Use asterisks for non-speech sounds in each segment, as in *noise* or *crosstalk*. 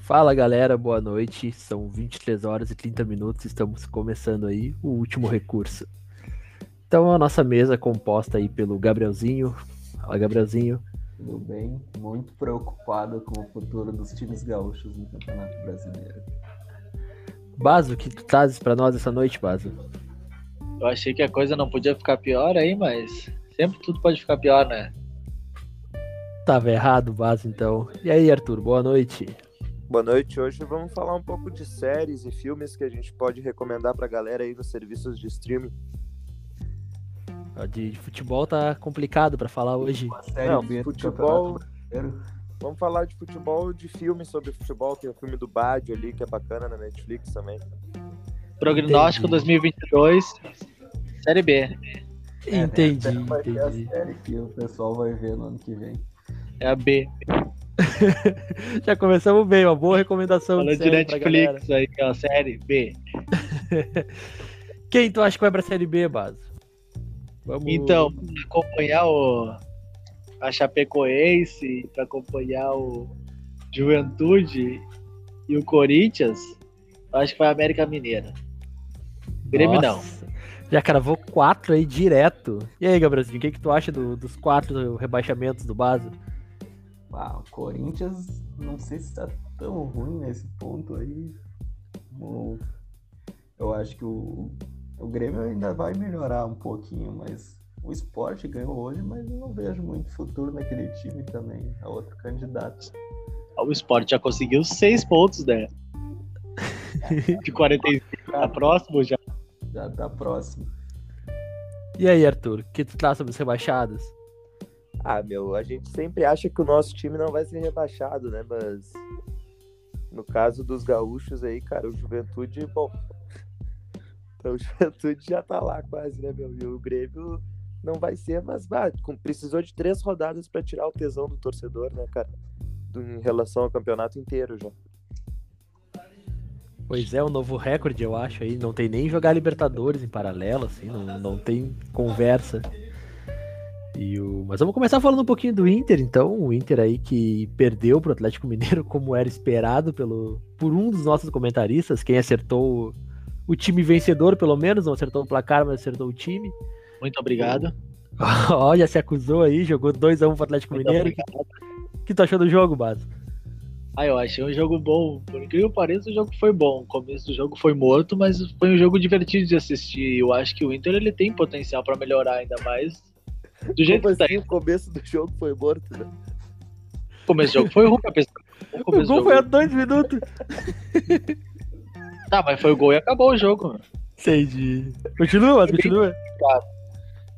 Fala galera, boa noite. São 23 horas e 30 minutos. Estamos começando aí o último recurso. Então a nossa mesa é composta aí pelo Gabrielzinho. Fala Gabrielzinho. Tudo bem? Muito preocupado com o futuro dos times gaúchos no Campeonato Brasileiro. Baso, o que tu trazes pra nós essa noite, Baso? Eu achei que a coisa não podia ficar pior aí, mas sempre tudo pode ficar pior, né? Tava errado, Baso, então. E aí, Arthur, boa noite. Boa noite. Hoje vamos falar um pouco de séries e filmes que a gente pode recomendar pra galera aí nos serviços de streaming. De de futebol tá complicado pra falar hoje. Não, futebol-. Vamos falar de futebol, de filmes sobre futebol. Tem o filme do Badio ali, que é bacana na Netflix também. Prognóstico Entendi. 2022, Série B. É, entendi, vai ser a entendi. série que o pessoal vai ver no ano que vem. É a B. *laughs* Já começamos bem, uma boa recomendação Falando de de. Netflix aí, ó, Série B. *laughs* Quem tu acha que vai pra Série B, Baso? Vamos... Então, pra acompanhar o a Chapecoense, pra acompanhar o Juventude e o Corinthians, eu acho que vai a América Mineira. Grêmio não. Já cravou quatro aí direto. E aí, Gabrielzinho, o que, que tu acha do- dos quatro rebaixamentos do Baso? Ah, o Corinthians, não sei se tá tão ruim nesse ponto aí. O- Eu acho que o, o Grêmio ainda vai melhorar um pouquinho, mas o esporte ganhou hoje, mas eu não vejo muito futuro naquele time também. É outro candidato. O Sport já conseguiu seis pontos, né? *laughs* De 45 tá próximo já. Já tá próximo. E aí, Arthur, o que tu traz sobre os rebaixados? Ah, meu, a gente sempre acha que o nosso time não vai ser rebaixado, né? Mas no caso dos gaúchos aí, cara, o Juventude, bom. Então, *laughs* o Juventude já tá lá quase, né, meu? E o Grêmio não vai ser, mas bah, precisou de três rodadas pra tirar o tesão do torcedor, né, cara? Do- em relação ao campeonato inteiro já. Pois é, um novo recorde, eu acho aí. Não tem nem jogar Libertadores em paralelo, assim, não, não tem conversa. E o... Mas vamos começar falando um pouquinho do Inter, então. O Inter aí que perdeu pro Atlético Mineiro, como era esperado pelo... por um dos nossos comentaristas. Quem acertou o, time vencedor, pelo menos, não acertou o placar, mas acertou o time. Muito obrigado. *laughs* Já se acusou aí, jogou 2x1 pro Atlético Muito Mineiro. O que tu achou do jogo, Baso? Ah, eu achei um jogo bom. Por incrível que pareça, o jogo foi bom. O começo do jogo foi morto, mas foi um jogo divertido de assistir. Eu acho que o Inter ele tem potencial pra melhorar ainda mais. Do jeito Como que tá assim, indo. o começo do jogo foi morto, né? O começo do jogo foi ruim, apesar o O começo do gol foi a jogo. dois minutos. *laughs* Tá, mas foi o gol e acabou o jogo. mano. Entendi. Continua, continua.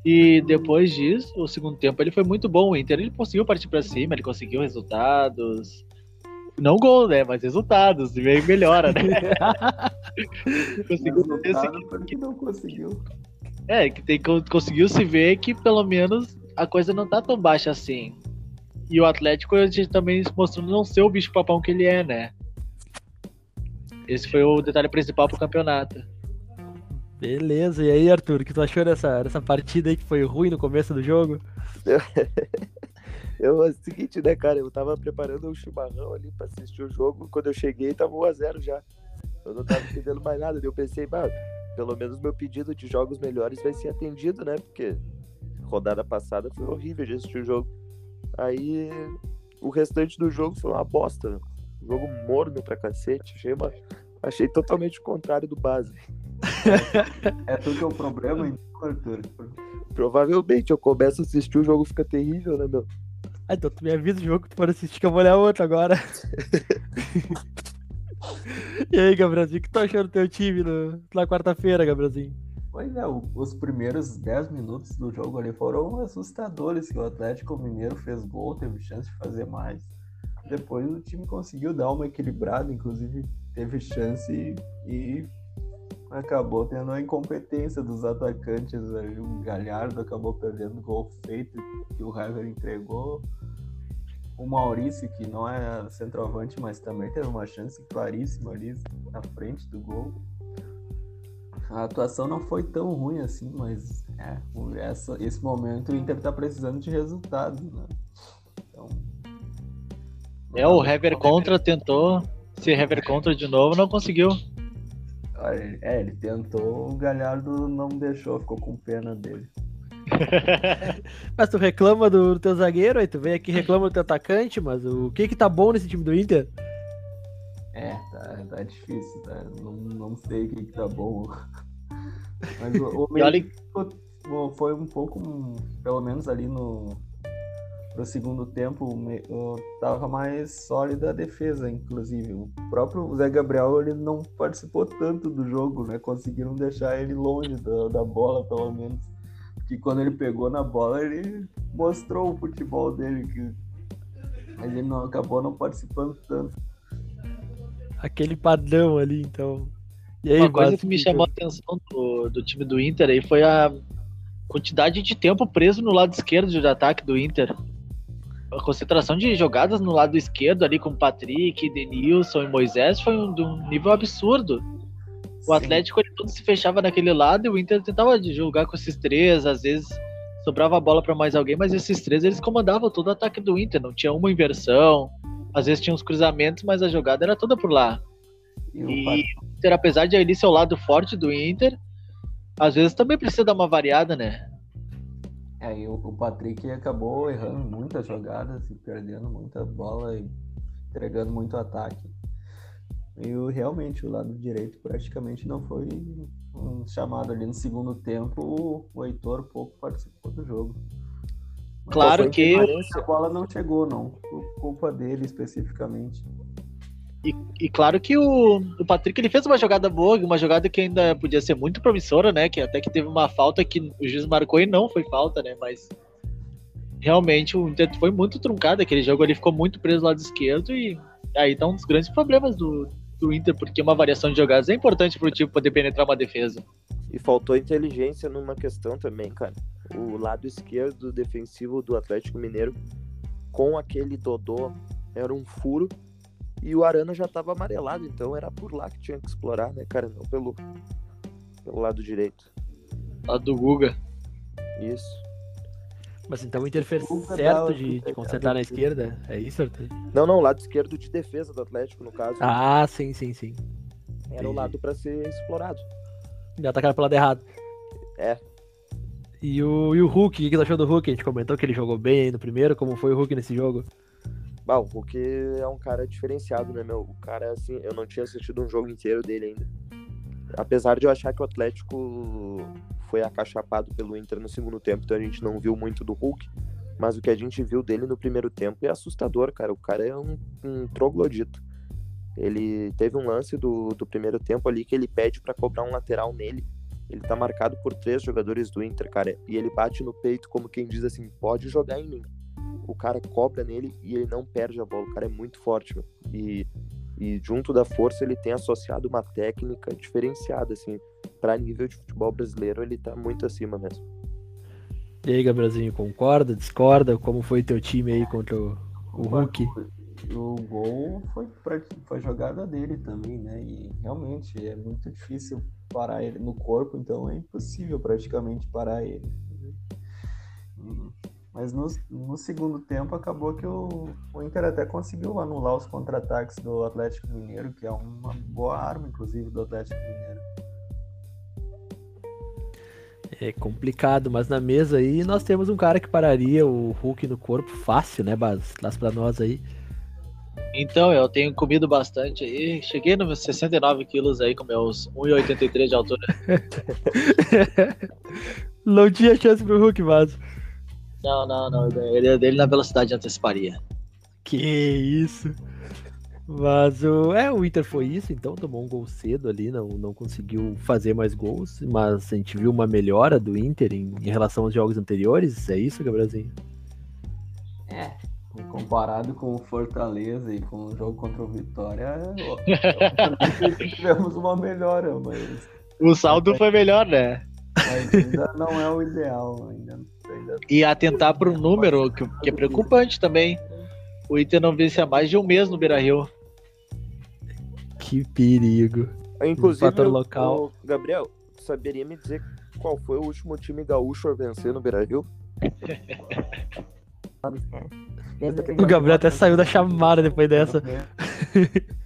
E depois disso, o segundo tempo ele foi muito bom. O Inter ele conseguiu partir pra cima, ele conseguiu resultados. Não gol, né? Mas resultados. E meio melhora, né? *laughs* conseguiu Resultado porque não conseguiu. É, que tem, co- conseguiu se ver que pelo menos a coisa não tá tão baixa assim. E o Atlético a gente também se mostrando não ser o bicho papão que ele é, né? Esse foi o detalhe principal pro campeonato. Beleza, e aí, Arthur, o que tu achou dessa, dessa partida aí que foi ruim no começo do jogo? *laughs* Eu, é o seguinte, né, cara? Eu tava preparando um chimarrão ali pra assistir o jogo. Quando eu cheguei, tava 1x0 já. Eu não tava entendendo mais nada. Eu pensei, bah, pelo menos meu pedido de jogos melhores vai ser atendido, né? Porque rodada passada foi horrível de assistir o jogo. Aí o restante do jogo foi uma bosta. né? Jogo morno pra cacete. Achei, uma... Achei totalmente o contrário do base. É tudo que é o problema, então, Arthur. Provavelmente eu começo a assistir o jogo fica terrível, né, meu? Ah, então tu me avisa o jogo que tu for assistir que eu vou olhar outro agora. *laughs* e aí, Gabrielzinho, o que tu achou do teu time no- na quarta-feira, Gabrielzinho? Pois é, os primeiros 10 minutos do jogo ali foram assustadores, que o Atlético Mineiro fez gol, teve chance de fazer mais. Depois o time conseguiu dar uma equilibrada, inclusive teve chance e, e acabou tendo a incompetência dos atacantes. ali. O Galhardo acabou perdendo o gol feito que o Hever entregou. o Maurício, que não é centroavante, mas também teve uma chance claríssima ali na frente do gol. A atuação não foi tão ruim assim, mas é, essa, esse momento o Inter tá precisando de resultados, né? Então, É, o Hever contra tentou se Hever contra de novo, não conseguiu. É, ele tentou, o Galhardo não deixou, ficou com pena dele. *laughs* Mas tu reclama do teu zagueiro, aí tu vem aqui e reclama do teu atacante, mas o que que tá bom nesse time do Inter? É, tá, tá difícil, tá? Não, não sei o que, que tá bom. *laughs* Mas o, o olha, meio foi um pouco, pelo menos ali no, segundo tempo, o me- o- tava mais sólida a defesa, inclusive. O próprio Zé Gabriel ele não participou tanto do jogo, né? Conseguiram deixar ele longe da, da bola, pelo menos. Porque quando ele pegou na bola, ele mostrou o futebol dele. Que... Mas ele não, acabou não participando tanto. Aquele padrão ali, então. E aí, uma coisa que me chamou a atenção do, do time do Inter aí foi a quantidade de tempo preso no lado esquerdo de ataque do Inter. A concentração de jogadas no lado esquerdo ali com Patrick, Denilson e Moisés foi um, de um nível absurdo. O Atlético ele todo se fechava naquele lado e o Inter tentava de jogar com esses três, às vezes sobrava a bola para mais alguém, mas esses três eles comandavam todo o ataque do Inter, não tinha uma inversão, às vezes tinha uns cruzamentos, mas a jogada era toda por lá. E E o Inter, apesar de ali ser o lado forte do Inter, às vezes também precisa dar uma variada, né? É, e o, o Patrick acabou errando muitas jogadas e perdendo muita bola e entregando muito ataque. E o, realmente o lado direito praticamente não foi um chamado ali no segundo tempo. O, Heitor pouco participou do jogo. Mas Claro que a bola não chegou, não. Por culpa dele especificamente. E, e claro que o, o Patrick ele fez uma jogada boa, uma jogada que ainda podia ser muito promissora, né? Que até que teve uma falta que o juiz marcou e não foi falta, né? Mas realmente o Inter foi muito truncado. Aquele jogo ali ficou muito preso do lado esquerdo e aí tá um dos grandes problemas do, do Inter, porque uma variação de jogadas é importante pro time poder penetrar uma defesa. E faltou inteligência numa questão também, cara. O lado esquerdo defensivo do Atlético Mineiro, com aquele Dodô, era um furo. E o Arana já tava amarelado, então era por lá que tinha que explorar, né, cara? Não pelo, pelo lado direito. Lado do Guga. Isso. Mas então o Inter fez certo de, de concentrar na esquerda? É isso, Arthur? Não, não, lado esquerdo de defesa do Atlético, no caso. Ah, sim, sim, sim. era o lado pra ser explorado. Já atacaram pelo lado errado. É. E o, e o Hulk, o que tu achou do Hulk? A gente comentou que ele jogou bem aí no primeiro, como foi o Hulk nesse jogo? Bah, o Hulk é um cara diferenciado, né, meu? O cara, assim, eu não tinha assistido um jogo inteiro dele ainda. Apesar de eu achar que o Atlético foi acachapado pelo Inter no segundo tempo, então a gente não viu muito do Hulk. Mas o que a gente viu dele no primeiro tempo é assustador, cara. O cara é um, um troglodito. Ele teve um lance do, do primeiro tempo ali que ele pede pra cobrar um lateral nele. Ele tá marcado por três jogadores do Inter, cara. E ele bate no peito como quem diz assim: pode jogar em mim o cara cobra nele e ele não perde a bola. O cara é muito forte, meu. E, e junto da força ele tem associado uma técnica diferenciada, assim. Pra nível de futebol brasileiro, ele tá muito acima mesmo. E aí, Gabrielzinho, concorda, discorda? Como foi teu time aí contra o, o Hulk? O gol foi, pra- foi jogada dele também, né? E realmente é muito difícil parar ele no corpo, então é impossível praticamente parar ele. Hum, Mas no, no segundo tempo acabou que o, o Inter até conseguiu anular os contra-ataques do Atlético Mineiro, que é uma boa arma, inclusive, do Atlético Mineiro. É complicado, mas na mesa aí nós temos um cara que pararia o Hulk no corpo fácil, né, Bas? Traz pra nós aí. Então, eu tenho comido bastante aí. Cheguei nos meus 69 quilos aí, com meus 1,83 de altura. *laughs* Não tinha chance pro Hulk, mas. Não, não, não. Eu ganharia dele na velocidade anteciparia. Que isso. Mas o, é, o Inter foi isso, então tomou um gol cedo ali, não, não conseguiu fazer mais gols, mas a gente viu uma melhora do Inter em, em relação aos jogos anteriores, é isso, Gabrielzinho? É. Comparado com o Fortaleza e com o jogo contra o Vitória, obviamente *laughs* tivemos uma melhora, mas, O saldo foi melhor, né? mas ainda não é o ideal. Ainda, ainda E atentar para um número que, que é preocupante também. O Inter não vence há mais de um mês no Beira Rio. Que perigo. Inclusive, fator o- local. o Gabriel, tu saberia me dizer qual foi o último time gaúcho a vencer no Beira-Rio? O Gabriel até saiu da chamada depois dessa.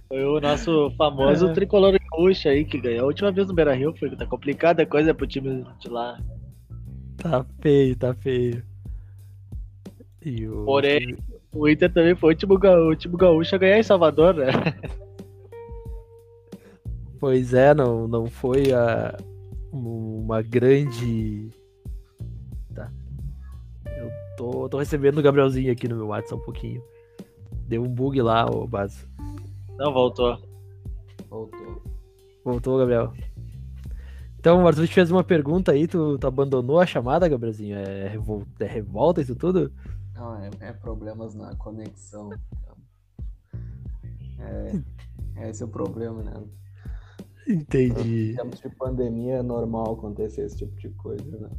Foi o nosso famoso É. tricolor gaúcho aí que ganhou a última vez no Beira Rio. Foi, tá complicada a coisa pro time de lá. Tá feio, tá feio. E o... Porém, o Inter também foi o último, ga- o último gaúcho a ganhar em Salvador, né? *laughs* Pois é, não, não foi a, uma grande. Tá. Eu tô, tô recebendo o Gabrielzinho aqui no meu WhatsApp um pouquinho. Deu um bug lá, ô Baz. Não voltou. Voltou. Voltou, Gabriel. Então, o Arthur te fez uma pergunta aí, tu, tu abandonou a chamada, Gabrielzinho? É, revol- é revolta isso tudo? Não, é, é problemas na conexão. É, esse é o problema, né? Entendi. Em tempos de pandemia é normal acontecer esse tipo de coisa, né?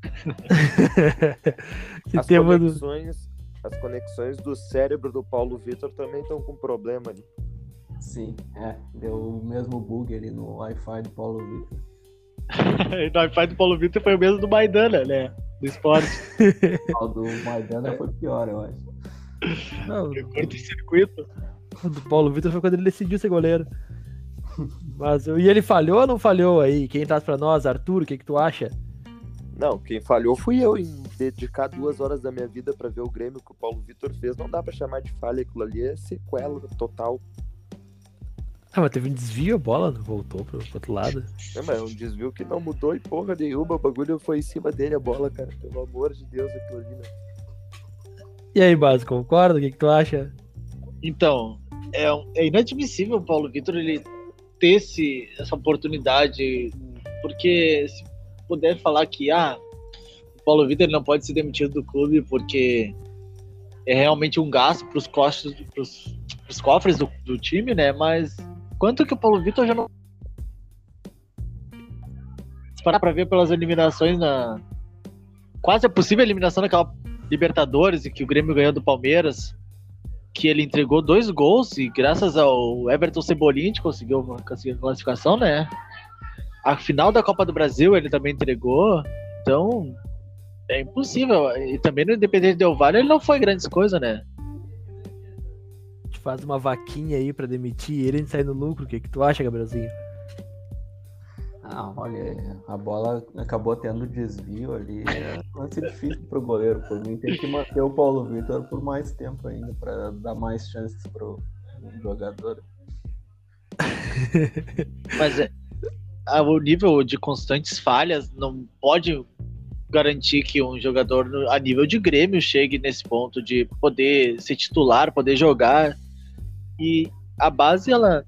*laughs* que As tema do... conexões, as conexões do cérebro do Paulo Vitor também estão com problema ali. Sim, é. Deu o mesmo bug ali no Wi-Fi do Paulo Vitor. E no iPad do Paulo Vitor foi o mesmo do Maidana, né? Do esporte. O do Maidana foi pior, eu acho. Não, Curto-circuito. o do Paulo Vitor foi quando ele decidiu ser goleiro. Mas, e ele falhou ou não falhou aí? Quem traz pra nós? Arthur, o que, que tu acha? Não, quem falhou fui eu em dedicar duas horas da minha vida pra ver o Grêmio que o Paulo Vitor fez. Não dá pra chamar de falha, aquilo ali é sequela total. Ah, mas teve um desvio a bola, não voltou pro, pro outro lado. É, mas é um desvio que não mudou e porra nenhuma. O bagulho foi em cima dele a bola, cara. Pelo amor de Deus, aquilo ali, né? E aí, Bas, concorda? O que, que tu acha? Então, é, é inadmissível o Paulo Vitor ele ter esse, essa oportunidade, porque se puder falar que ah, o Paulo Vitor não pode ser demitido do clube porque é realmente um gasto para os costos, pros, pros cofres do, do time, né? Mas quanto que o Paulo Vitor já não se parar para ver pelas eliminações na quase a possível eliminação daquela Libertadores e que o Grêmio ganhou do Palmeiras que ele entregou dois gols e graças ao Everton Cebolinha a gente conseguiu, conseguiu a classificação, né? A final da Copa do Brasil ele também entregou, então é impossível. E também no Independente Del Valle ele não foi grandes coisas, né? Faz uma vaquinha aí pra demitir ele e a gente sai no lucro. O que, que tu acha, Gabrielzinho? Ah, olha, a bola acabou tendo desvio ali. É um lance difícil pro goleiro. Por mim, tem que manter o Paulo Vitor por mais tempo ainda, para dar mais chances pro jogador. *laughs* Mas é, a- o nível de constantes falhas não pode garantir que um jogador a nível de Grêmio chegue nesse ponto de poder ser titular, poder jogar. E a base ela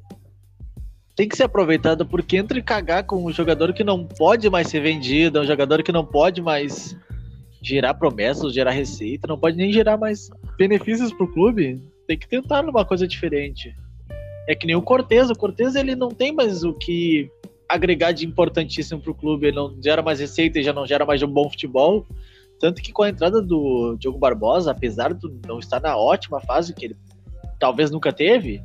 tem que ser aproveitada porque entre cagar com um jogador que não pode mais ser vendido, um jogador que não pode mais gerar promessas, gerar receita, não pode nem gerar mais benefícios pro clube, tem que tentar numa coisa diferente. É que nem o Cortez, o Cortez ele não tem mais o que agregar de importantíssimo pro clube, ele não gera mais receita e já não gera mais um bom futebol. Tanto que com a entrada do Diogo Barbosa, apesar de não estar na ótima fase que ele talvez nunca teve,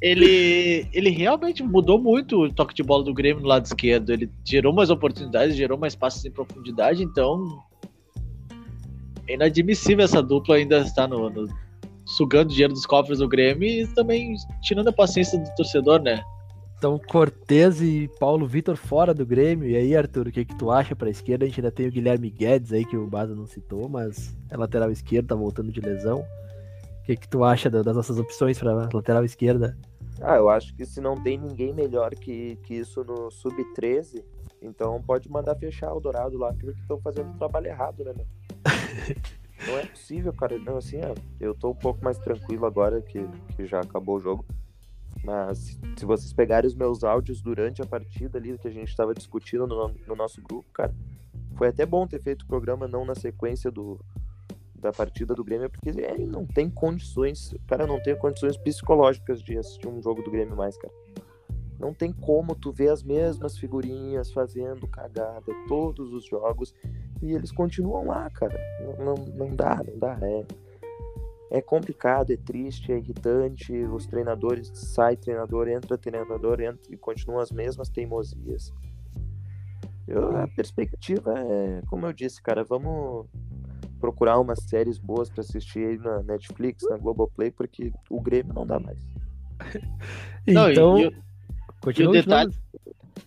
ele, ele realmente mudou muito o toque de bola do Grêmio no lado esquerdo. Ele gerou mais oportunidades, gerou mais passes em profundidade, então é inadmissível essa dupla ainda estar no, no- sugando dinheiro dos cofres do Grêmio e também tirando a paciência do torcedor, né? Então, Cortez e Paulo Vitor fora do Grêmio. E aí, Arthur, o que, que tu acha pra esquerda? A gente ainda tem o Guilherme Guedes aí, que o Baza não citou, mas é lateral esquerdo, tá voltando de lesão. O que, que tu acha da- das nossas opções pra lateral esquerda? Ah, eu acho que se não tem ninguém melhor que, que isso no Sub-13, então pode mandar fechar o Dourado lá, porque estão fazendo o trabalho errado, né, meu? *laughs* Não é possível, cara. Não, assim, eu tô um pouco mais tranquilo agora que, que já acabou o jogo. Mas se vocês pegarem os meus áudios durante a partida ali que a gente tava discutindo no, no nosso grupo, cara, foi até bom ter feito o programa não na sequência do, da partida do Grêmio, porque ele não tem condições, cara não tem condições psicológicas de assistir um jogo do Grêmio mais, cara. Não tem como tu ver as mesmas figurinhas fazendo cagada todos os jogos e eles continuam lá, cara. Não, não, não dá, não dá. É, é complicado, é triste, é irritante. Os treinadores sai treinador, entra treinador, entra e continuam as mesmas teimosias. Eu, a perspectiva é, como eu disse, cara, vamos procurar umas séries boas para assistir aí na Netflix, na Globoplay, porque o Grêmio não dá mais. Não, então, e, e, e o detalhe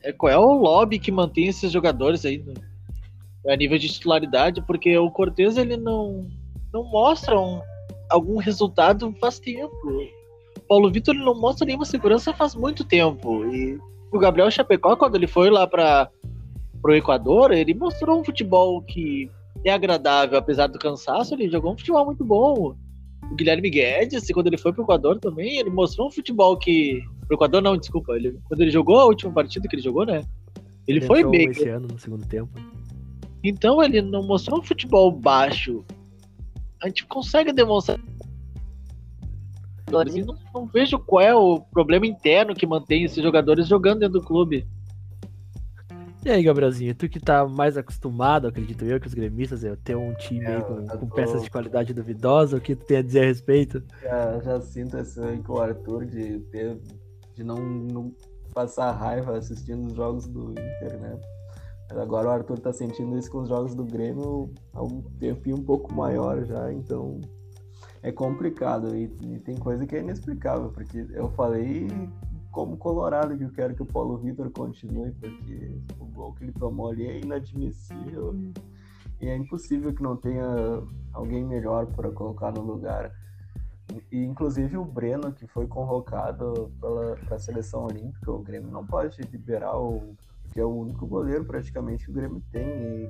é qual é o lobby que mantém esses jogadores aí no, a nível de titularidade, porque o Cortez ele não não mostra um, algum resultado faz tempo. O Paulo Vitor não mostra nenhuma segurança faz muito tempo e o Gabriel Chapecó quando ele foi lá para pro Equador, ele mostrou um futebol que é agradável, apesar do cansaço, ele jogou um futebol muito bom. O Guilherme Guedes, quando ele foi pro Equador também, ele mostrou um futebol que. Pro Equador não, desculpa. Ele... Quando ele jogou a última partida que ele jogou, né? Ele, ele foi bem. esse ano no segundo tempo. Então ele não mostrou um futebol baixo. A gente consegue demonstrar. Não, não vejo qual é o problema interno que mantém esses jogadores jogando dentro do clube. E aí, Gabrielzinho, tu que tá mais acostumado, acredito eu, que os gremistas, a ter um time É, aí com, eu com tô- peças de qualidade duvidosa, o que tu tem a dizer a respeito? Já, já sinto esse aí com o Arthur de ter de não, não passar raiva assistindo os jogos do Inter, né? Mas agora o Arthur tá sentindo isso com os jogos do Grêmio há um tempinho um pouco maior já, então é complicado e, e tem coisa que é inexplicável, porque eu falei como colorado que eu quero que o Paulo Vitor continue, porque o gol que ele tomou ali é inadmissível. E, e é impossível que não tenha alguém melhor para colocar no lugar. E inclusive o Breno, que foi convocado para a seleção olímpica, o Grêmio não pode liberar o que é o único goleiro praticamente que o Grêmio tem. E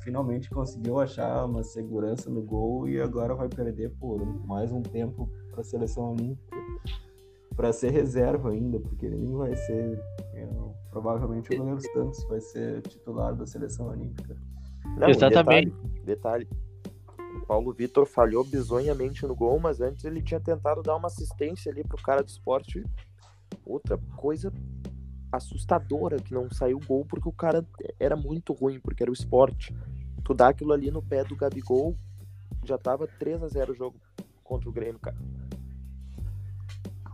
finalmente conseguiu achar uma segurança no gol e agora vai perder por mais um tempo para a seleção olímpica para ser reserva ainda, porque ele nem vai ser é, provavelmente o goleiro Santos vai ser titular da seleção olímpica. Não, Exatamente. Detalhe, detalhe. O Paulo Vitor falhou bizonhamente no gol, mas antes ele tinha tentado dar uma assistência ali pro cara do esporte. Outra coisa assustadora que não saiu gol porque o cara era muito ruim, porque era o esporte. Tu dá aquilo ali no pé do Gabigol, já tava 3 a 0 o jogo contra o Grêmio, cara.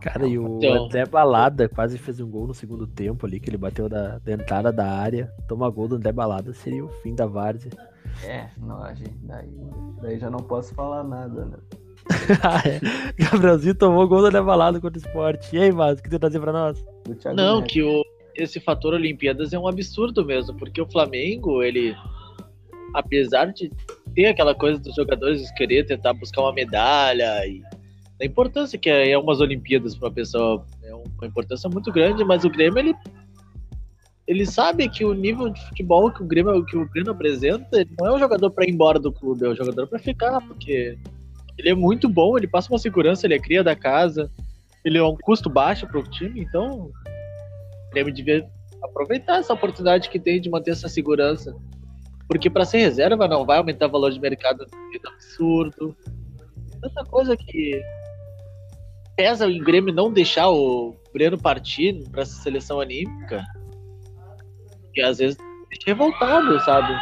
Cara, e o Então- André Balada quase fez um gol no segundo tempo ali, que ele bateu da, da entrada da área. Toma gol do André Balada, seria o fim da várzea. É, não, a gente, daí, daí já não posso falar nada, né? Ah, *laughs* é. Gabrielzinho tomou gol do André Balada contra o esporte. E aí, Mas, o que tu trazer pra nós? Não, Neves. que o, esse fator Olimpíadas é um absurdo mesmo, porque o Flamengo, ele, apesar de ter aquela coisa dos jogadores querer tentar buscar uma medalha e da importância que é, é umas Olimpíadas para uma pessoa, é uma importância muito grande, mas o Grêmio, ele, ele sabe que o nível de futebol que o Grêmio, que o Grêmio apresenta, não é um jogador para ir embora do clube, é um jogador para ficar, porque ele é muito bom, ele passa uma segurança, ele é cria da casa, ele é um custo baixo para o time, então o Grêmio devia aproveitar essa oportunidade que tem de manter essa segurança. Porque para ser reserva não vai aumentar o valor de mercado jeito absurdo. Tanta coisa que pesa o Grêmio não deixar o Breno partir para essa seleção olímpica. Que às vezes deixa revoltado, sabe?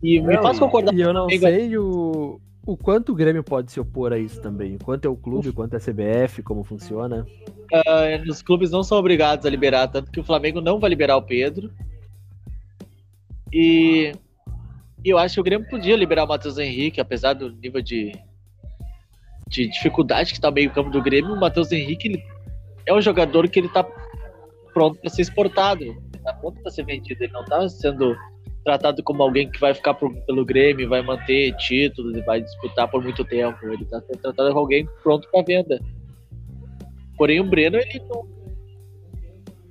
E me Não, faz concordar E eu não sei o, o quanto o Grêmio pode se opor a isso também. Quanto é o clube, quanto é a CBF, como funciona. eh, os clubes não são obrigados a liberar, tanto que o Flamengo não vai liberar o Pedro. E e eu acho que o Grêmio podia liberar o Matheus Henrique, apesar do nível de, de dificuldade que está o meio-campo do Grêmio. O Matheus Henrique ele é um jogador que ele tá pronto para ser exportado, tá pronto para ser vendido. Ele não está sendo tratado como alguém que vai ficar pro- pelo Grêmio, vai manter títulos e vai disputar por muito tempo. Ele está sendo tratado como alguém pronto para venda. Porém, o Breno, ele não.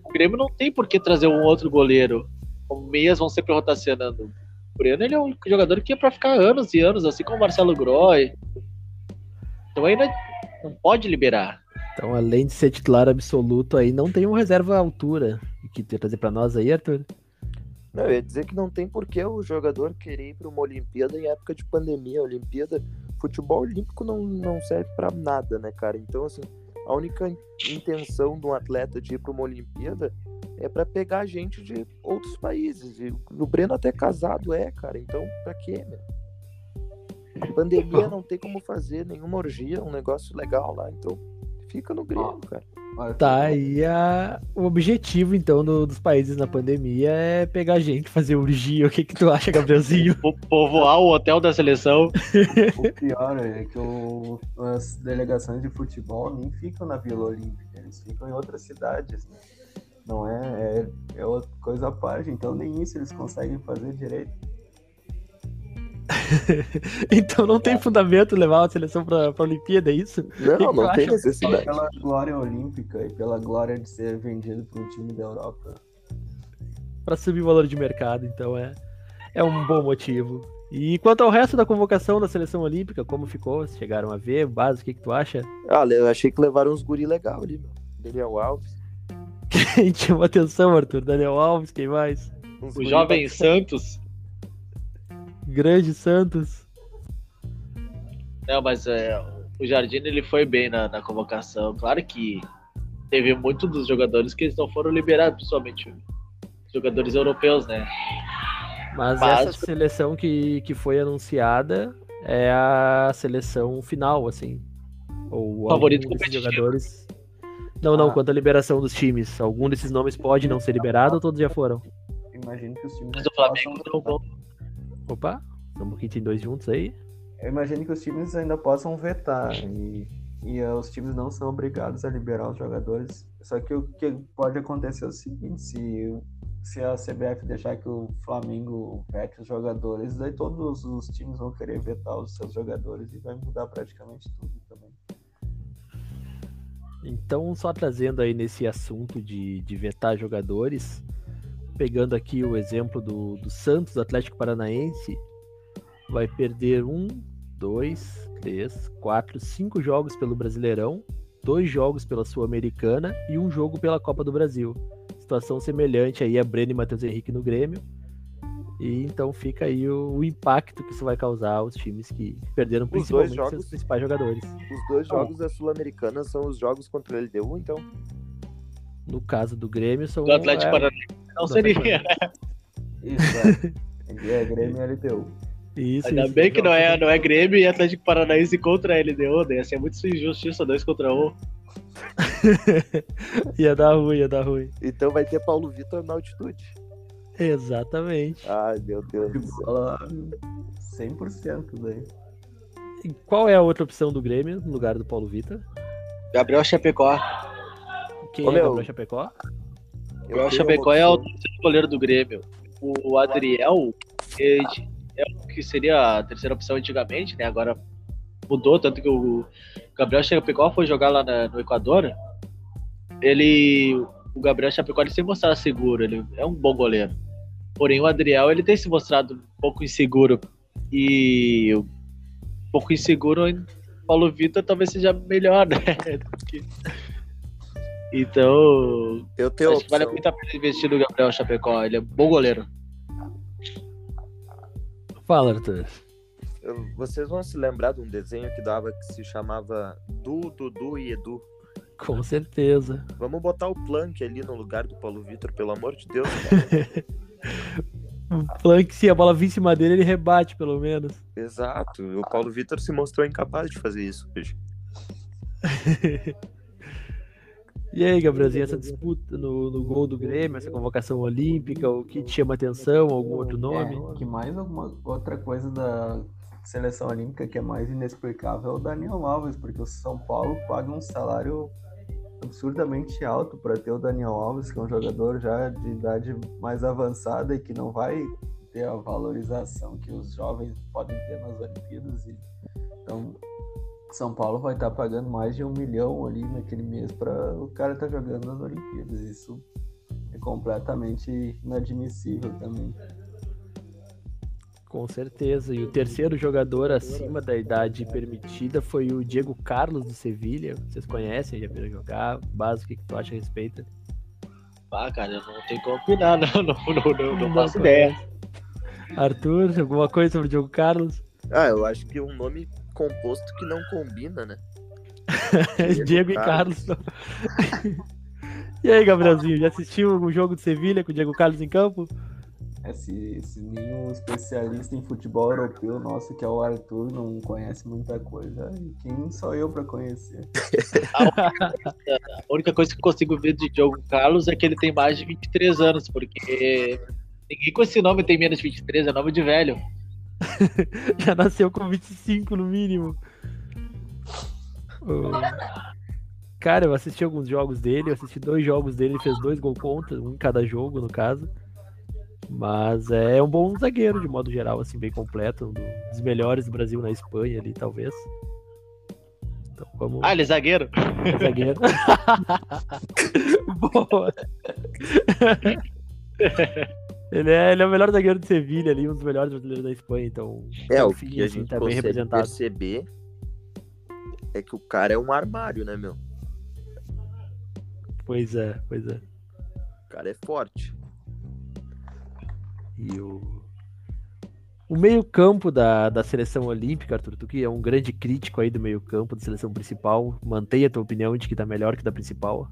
O Grêmio não tem por que trazer um outro goleiro. Os meias vão sempre rotacionando. O Breno ele é um jogador que é pra ficar anos e anos, assim como o Marcelo Groy. Então ainda não pode liberar. Então, além de ser titular absoluto aí, não tem um reserva à altura. O que tu ia trazer pra nós aí, Arthur? Não, eu ia dizer que não tem por que o jogador querer ir para uma Olimpíada em época de pandemia. A Olimpíada, futebol olímpico não, não serve para nada, né, cara? Então, assim, a única in- intenção de um atleta de ir para uma Olimpíada é para pegar gente de outros países. E o Breno até casado é, cara. Então, pra quê, meu? Pandemia *laughs* não tem como fazer nenhuma orgia, um negócio legal lá, então fica no Grêmio, cara. Tá aí a... o objetivo, então, do- dos países na pandemia é pegar gente, fazer urgia. O que que tu acha, Gabrielzinho? Po- Povoar o hotel da seleção. *laughs* O pior é que o- as delegações de futebol nem ficam na Vila Olímpica, eles ficam em outras cidades, né? Não é, é, é outra coisa à parte, então nem isso eles conseguem fazer direito. *laughs* Então não tem fundamento levar a seleção pra, pra Olimpíada, é isso? Não, *laughs* que não tu tem necessidade. pela glória olímpica e pela glória de ser vendido para um time da Europa. Pra subir o valor de mercado, então é, é um bom motivo. E quanto ao resto da convocação da seleção olímpica, como ficou? Vocês chegaram a ver? Base, o que, que tu acha? Ah, eu achei que levaram uns guri legal ali, meu. Daniel Alves. *laughs* Quem chamou atenção, Arthur? Daniel Alves, quem mais? uns O jovem bacana. Santos. Grande Santos. Não, mas é, o Jardim ele foi bem na, na convocação. Claro que teve muitos dos jogadores que eles não foram liberados, principalmente os jogadores europeus, né? Mas Mas- essa seleção que, que foi anunciada é a seleção final, assim. Ou Favorito desses competitivo. jogadores. Não, não, Ah. quanto à liberação dos times. Algum desses nomes pode não ser liberado ou todos já foram? Imagino que os times Mas o Flamengo não vão. Opa, estamos aqui tem dois juntos aí. Eu imagino que os times ainda possam vetar e, e eh, os times não são obrigados a liberar os jogadores. Só que o que pode acontecer é o seguinte, se, se a CBF deixar que o Flamengo vete os jogadores, daí todos os times vão querer vetar os seus jogadores e vai mudar praticamente tudo também. Então, só trazendo aí nesse assunto de, de vetar jogadores, pegando aqui o exemplo do, do Santos, do Atlético Paranaense, vai perder um, dois, três, quatro, cinco jogos pelo Brasileirão, dois jogos pela Sul-Americana e um jogo pela Copa do Brasil. Situação semelhante aí a Breno e Matheus Henrique no Grêmio. E então fica aí o, o impacto que isso vai causar aos times que perderam dois principalmente jogos- seus principais jogadores. Os dois jogos da Sul-Americana são os jogos contra a LDU, então. No caso do Grêmio, são Do Atlético é, Paranaense não seria. Isso, é. é Grêmio e LDU. Isso, Ainda isso, bem que não é, não é Grêmio e Atlético Paranaense contra a LDU, né? Ia ser muito injustiça, dois contra um. *laughs* Ia dar ruim, ia dar ruim. Então vai ter Paulo Vitor na altitude. Exatamente. Ai, meu Deus De do céu. bola 100% daí. E qual é a outra opção do Grêmio no lugar do Paulo Vitor? Gabriel Chapecó. Quem Ô, é meu, Gabriel Chapecó? Eu Gabriel tenho Chapecó é o terceiro goleiro do Grêmio. O Adriel ele é o que seria a terceira opção antigamente, né? Agora mudou, tanto que o Gabriel Chapecó foi jogar lá na- no Equador. Ele. O Gabriel Chapecó ele sempre mostrava seguro, ele é um bom goleiro. Porém, o Adriel ele tem se mostrado um pouco inseguro. E um pouco inseguro em Paulo Vitor talvez seja melhor, né? *laughs* Então, Eu tenho Acho que vale muito a pena investir no Gabriel Chapecó. Ele é bom goleiro. Fala, Arthur. Vocês vão se lembrar de um desenho que dava que se chamava Du, Dudu e Edu. Com certeza. Vamos botar o Plank ali no lugar do Paulo Vitor, pelo amor de Deus. *laughs* O Plank, se a bola vir em cima dele, ele rebate, pelo menos. Exato. O Paulo Vitor se mostrou incapaz de fazer isso hoje. *laughs* E aí, Gabrielzinho, essa disputa no, no gol do Grêmio, essa convocação olímpica, o que te chama atenção, algum outro nome? É, que mais alguma outra coisa da seleção olímpica que é mais inexplicável é o Daniel Alves, porque o São Paulo paga um salário absurdamente alto para ter o Daniel Alves, que é um jogador já de idade mais avançada e que não vai ter a valorização que os jovens podem ter nas Olimpíadas. E, então, São Paulo vai estar pagando mais de um milhão ali naquele mês para o cara estar jogando nas Olimpíadas. Isso é completamente inadmissível também. Com certeza. E o terceiro jogador acima da idade permitida foi o Diego Carlos do Sevilha. Vocês conhecem, já viram jogar? Básico, o que que tu acha a respeito? Ah, cara, eu não tenho como opinar, *laughs* não. Não, não, não, não Não faço ideia. Arthur, alguma coisa sobre o Diego Carlos? Ah, eu acho que um nome composto que não combina, né? *laughs* Diego, Diego e Carlos. e aí, Gabrielzinho, já assistiu o jogo do Sevilha com o Diego Carlos em campo? Esse, esse nenhum especialista em futebol europeu nosso, que é o Arthur, não conhece muita coisa. E quem sou eu pra conhecer? *laughs* A única coisa que eu consigo ver de Diogo Carlos é que ele tem mais de 23 anos, porque ninguém com esse nome tem menos de 23, é nome de velho. *laughs* Já nasceu com 25 no mínimo. Ô, Cara, eu assisti alguns jogos dele, eu assisti dois jogos dele, ele fez dois gols contra, um em cada jogo, no caso. Mas é um bom zagueiro, de modo geral, assim, bem completo. Um dos melhores do Brasil na Espanha ali, talvez. Então vamos. Ah, ele é zagueiro? É zagueiro. *laughs* *laughs* Boa. Ele, é, ele é o melhor zagueiro de Sevilha ali, um dos melhores brasileiros da Espanha, então. É, o enfim, que a assim, gente tá bem consegue representado. perceber é que o cara é um armário, né, meu? Pois é, pois é. O cara é forte. E o. O meio-campo da, da seleção olímpica, Arthur, tu que é um grande crítico aí do meio-campo da seleção principal, mantém a tua opinião de que tá melhor que da principal?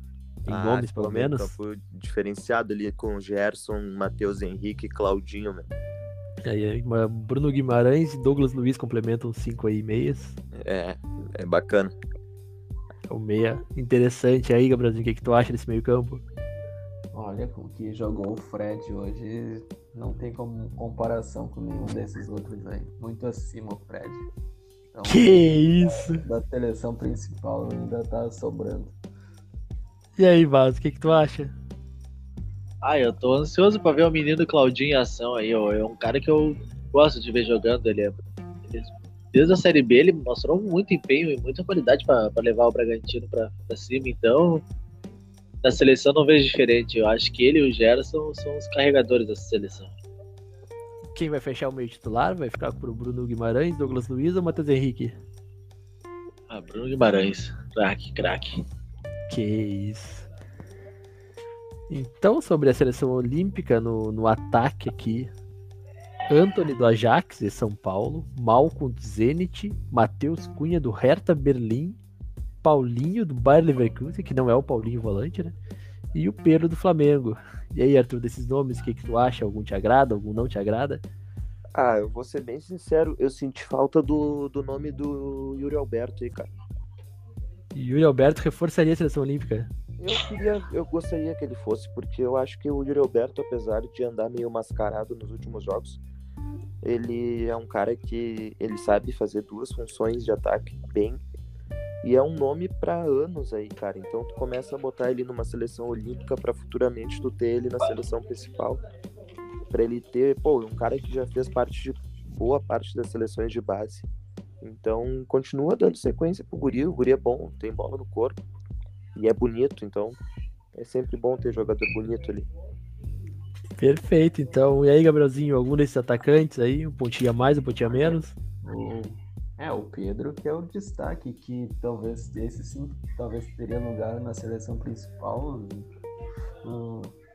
Em Ah, nomes, pelo meio menos? campo diferenciado ali com Gerson, Matheus Henrique e Claudinho, meu. Aí, Bruno Guimarães e Douglas Luiz complementam cinco aí meias. É, é bacana. É um meia interessante aí, Gabrielzinho. O que, que tu acha desse meio-campo? Olha, com o que jogou o Fred hoje, não tem como comparação com nenhum desses outros aí. Muito acima o Fred. Então, Que isso! da seleção principal ainda tá sobrando. E aí, Vaz, o que, que tu acha? Ah, eu tô ansioso pra ver o menino Claudinho em ação aí. ó. É um cara que eu gosto de ver jogando. Ele é. ele- desde a Série B ele mostrou muito empenho e muita qualidade pra pra levar o Bragantino pra, pra cima. Então, na seleção não vejo diferente. Eu acho que ele e o Gerson são os carregadores dessa seleção. Quem vai fechar o meio titular? Vai ficar pro Bruno Guimarães, Douglas Luiz ou Matheus Henrique? Ah, Bruno Guimarães. Craque, craque. Que isso. Então, sobre a seleção olímpica no, no ataque aqui. Anthony do Ajax de São Paulo, Malcolm do Zenit, Matheus Cunha do Hertha Berlim, Paulinho do Bayer Leverkusen, que não é o Paulinho volante, né? E o Pedro do Flamengo. E aí, Arthur, desses nomes, o que, que tu acha? Algum te agrada, algum não te agrada? Ah, eu vou ser bem sincero, eu senti falta do, do nome do Yuri Alberto aí, cara. Yuri Alberto reforçaria a seleção olímpica. Eu queria, eu gostaria que ele fosse, porque eu acho que o Yuri Alberto, apesar de andar meio mascarado nos últimos jogos, ele é um cara que ele sabe fazer duas funções de ataque bem. E é um nome pra anos aí, cara. Então tu começa a botar ele numa seleção olímpica pra futuramente tu ter ele na seleção principal. Pra ele ter, pô, um cara que já fez parte de boa parte das seleções de base. Então continua dando sequência pro guri, o guri é bom, tem bola no corpo. E é bonito, então é sempre bom ter jogador bonito ali. Perfeito, então. E aí, Gabrielzinho, algum desses atacantes aí? Um pontinho a mais, um pontinho a menos? É, o Pedro que é o destaque, que talvez esse sim, talvez teria lugar na seleção principal,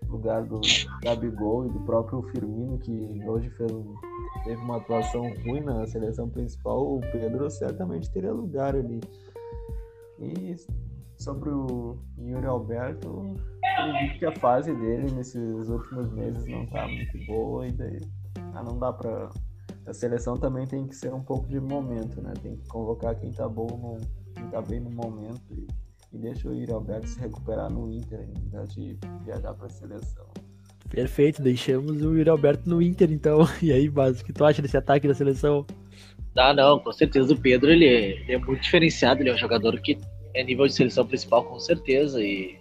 lugar do Gabigol e do próprio Firmino, que hoje fez teve uma atuação ruim na seleção principal, o Pedro certamente teria lugar ali. E sobre o Yuri Alberto, acredito que a fase dele nesses últimos meses não tá muito boa e daí ah, não dá pra a seleção também tem que ser um pouco de momento, né? Tem que convocar quem tá bom, quem tá bem no momento e, e deixa o Yuri Alberto se recuperar no Inter, em vez de viajar pra seleção. Perfeito, deixamos o Yuri Alberto no Inter, então. *laughs* E aí, Bas, o que tu acha desse ataque da seleção? Ah, não, com certeza o Pedro ele é, ele é muito diferenciado, ele é um jogador que é nível de seleção principal com certeza e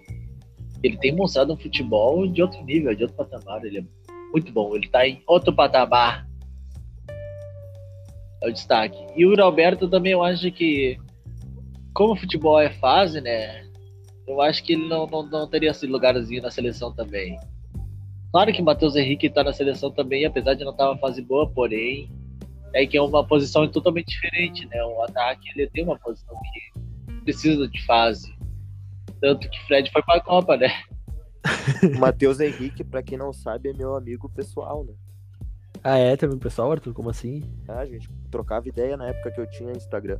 ele tem mostrado um futebol de outro nível, de outro patamar, ele é muito bom, ele tá em outro patamar. É o destaque. E o Yuri Alberto também eu acho que como o futebol é fase, né? Eu acho que ele não, não, não teria esse lugarzinho na seleção também. Claro que o Matheus Henrique tá na seleção também, apesar de não estar uma fase boa, porém é que é uma posição totalmente diferente, né? O ataque ele tem uma posição que precisa de fase. Tanto que Fred foi pra Copa, né? O *laughs* Matheus Henrique, pra quem não sabe, é meu amigo pessoal, né? Ah, é, também, pessoal, Arthur? Como assim? Ah, a gente trocava ideia na época que eu tinha Instagram.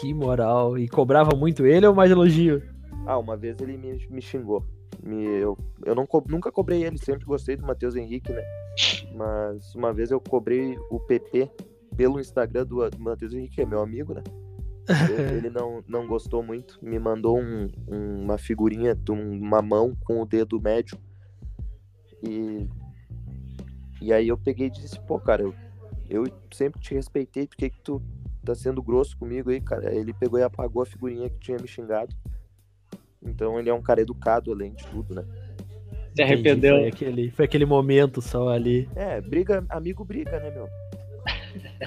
Que moral. E cobrava muito ele ou mais elogio? Ah, uma vez ele me, me xingou. Me, eu eu não, nunca cobrei ele, sempre gostei do Matheus Henrique, né? Mas uma vez eu cobrei o PP pelo Instagram do, do Matheus Henrique, que é meu amigo, né? *laughs* Ele, não, não gostou muito, me mandou um- um- uma figurinha de um- uma mão com o dedo médio. E, e aí eu peguei e disse, pô, cara, eu, eu sempre te respeitei, por que que tu tá sendo grosso comigo aí, cara? Ele pegou e apagou a figurinha que tinha me xingado. Então ele é um cara educado, além de tudo, né? Se arrependeu. Foi aquele, foi aquele momento só ali. É, briga, amigo briga, né, meu?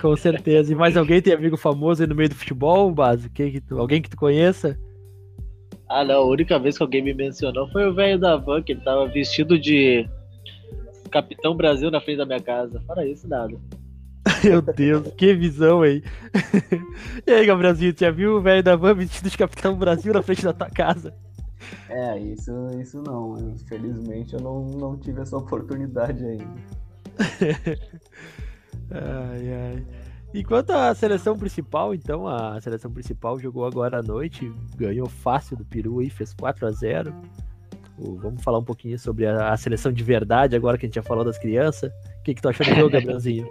Com certeza. E mais alguém tem amigo famoso aí no meio do futebol, Base? Quem que tu- alguém que tu conheça? Ah, não. A única vez que alguém me mencionou foi o velho da van, que ele tava vestido de Capitão Brasil na frente da minha casa. Fora isso, nada. *laughs* Meu Deus, que visão aí. *laughs* e aí, Gabrielzinho, tu já viu o velho da van vestido de Capitão Brasil na frente da tua casa? É, isso, isso não. Infelizmente eu não, não tive essa oportunidade ainda. *laughs* Ai, ai. Enquanto a seleção principal, então, a seleção principal jogou agora à noite, ganhou fácil do Peru aí, fez 4 a 0 O- Vamos falar um pouquinho sobre a, a seleção de verdade, agora que a gente já falou das crianças. O que, que tu achou do jogo, Gabrielzinho?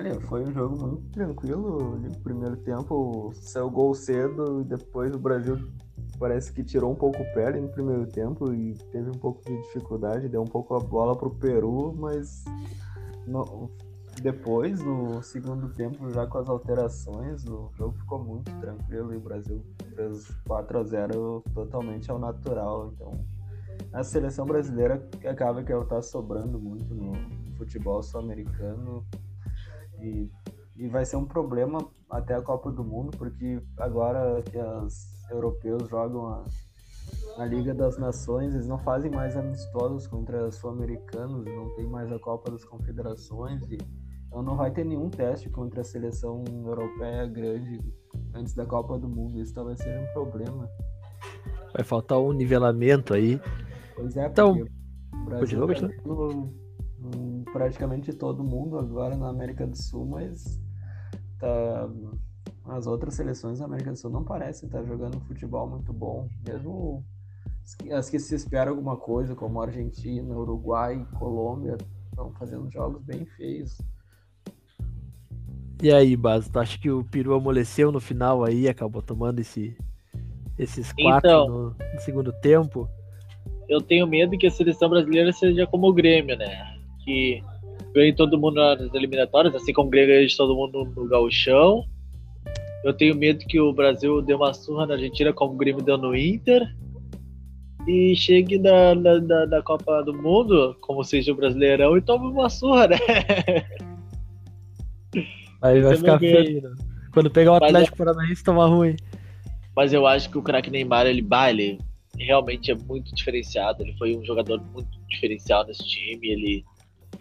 Olha, foi um jogo muito tranquilo. No primeiro tempo saiu gol cedo e depois o Brasil parece que tirou um pouco o pé ali no primeiro tempo e teve um pouco de dificuldade, deu um pouco a bola pro Peru, mas no- depois, no segundo tempo, já com as alterações, o jogo ficou muito tranquilo e o Brasil fez 4 a 0 totalmente ao natural. Então, a seleção brasileira acaba que ela tá sobrando muito no futebol sul-americano e, e vai ser um problema até a Copa do Mundo, porque agora que os europeus jogam a, a Liga das Nações, eles não fazem mais amistosos contra sul-americanos, não tem mais a Copa das Confederações e então não vai ter nenhum teste contra a seleção europeia grande antes da Copa do Mundo. Isso talvez seja um problema. Vai faltar um nivelamento aí. Pois é, Então, o Brasil continua, tá hum, praticamente todo mundo agora na América do Sul, mas tá, as outras seleções da América do Sul não parecem estar jogando um futebol muito bom. Mesmo as que, se espera alguma coisa, como Argentina, Uruguai, Colômbia, estão fazendo jogos bem feios. E aí, Baz, tu acha que o Peru amoleceu no final aí, acabou tomando esse, esses quatro Então. no, no segundo tempo? Eu tenho medo que a seleção brasileira seja como o Grêmio, né? Que ganhe todo mundo nas eliminatórias, assim como ganha de todo mundo no gauchão. Eu tenho medo que o Brasil dê uma surra na Argentina, como o Grêmio deu no Inter. E chegue na, na, na- na Copa do Mundo, como seja o Brasileirão, e tome uma surra, né? *laughs* Aí vai é ficar feio, né? Quando pegar o Mas Atlético Paranaense, toma ruim. Mas eu acho que o craque Neymar, ele, bah, ele realmente é muito diferenciado. Ele foi um jogador muito diferencial nesse time. Ele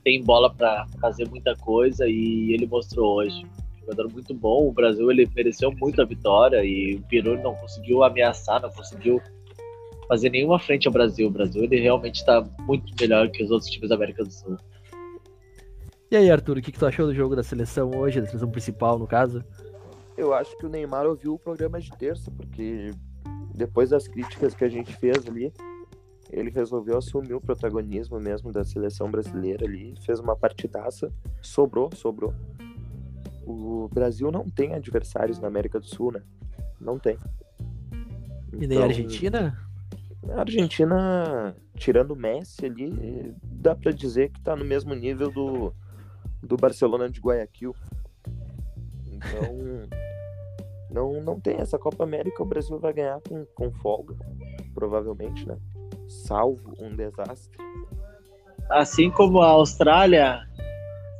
tem bola pra fazer muita coisa e ele mostrou hoje. Um jogador muito bom. O Brasil ele mereceu muito a vitória e o Peru não conseguiu ameaçar, não conseguiu fazer nenhuma frente ao Brasil. O Brasil ele realmente está muito melhor que os outros times da América do Sul. E aí, Arthur, o que, que tu achou do jogo da seleção hoje, da seleção principal, no caso? Eu acho que o Neymar ouviu o programa de terça, porque depois das críticas que a gente fez ali, ele resolveu assumir o protagonismo mesmo da seleção brasileira ali, fez uma partidaça, sobrou, sobrou. O Brasil não tem adversários na América do Sul, né? Não tem. E nem Então, a Argentina? A Argentina, tirando o Messi ali, dá pra dizer que tá no mesmo nível do, do Barcelona de Guayaquil. Então, *laughs* não, não tem essa Copa América, o Brasil vai ganhar com, com folga, provavelmente, né? Salvo um desastre. Assim como a Austrália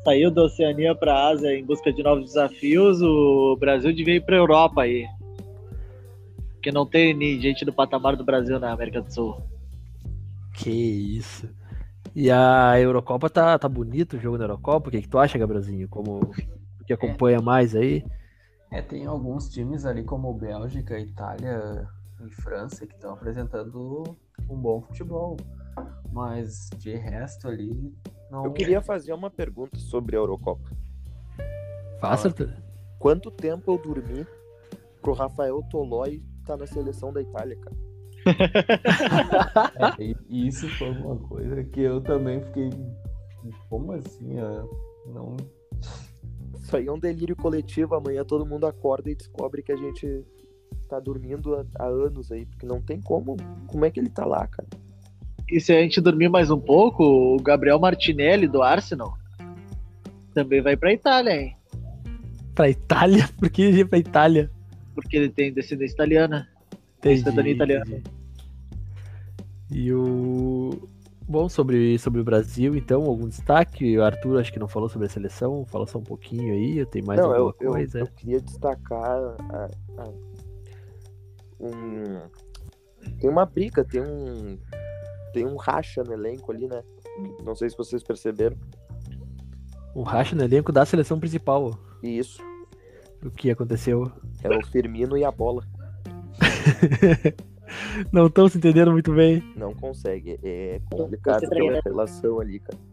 saiu da Oceania para a Ásia em busca de novos desafios, o Brasil devia ir para a Europa aí. Porque não tem nem gente do patamar do Brasil na América do Sul. Que isso. E a Eurocopa tá, tá bonito o jogo da Eurocopa. O que, que tu acha, Gabrielzinho? Como que acompanha mais aí? É, tem alguns times ali como Bélgica, Itália e França que estão apresentando um bom futebol. Mas de resto ali não. Eu queria fazer uma pergunta sobre a Eurocopa. Faça, Arthur. Quanto tempo eu dormi pro Rafael Tolói estar na seleção da Itália, cara? *laughs* É, isso foi uma coisa que eu também fiquei. Como assim? ah, Não. Isso aí é um delírio coletivo. Amanhã todo mundo acorda e descobre que a gente tá dormindo há, há anos aí, porque não tem como. Como é que ele tá lá, cara? E se a gente dormir mais um pouco, o Gabriel Martinelli do Arsenal também vai pra Itália, hein? Pra Itália? *laughs* Por que ir pra Itália? Porque ele tem descendência italiana. Tem cidadania italiana. E o. Bom, sobre, sobre o Brasil, então, algum destaque? O Arthur acho que não falou sobre a seleção, fala só um pouquinho aí, tem mais não, alguma eu, eu, coisa? eu queria destacar a- a- um. Tem uma briga, tem um. Tem um racha no elenco ali, né? Não sei se vocês perceberam. Um racha no elenco da seleção principal. Isso. O que aconteceu? É o Firmino e a bola. *laughs* Não estão se entendendo muito bem. Não consegue. É complicado ter uma relação ali, cara. *laughs*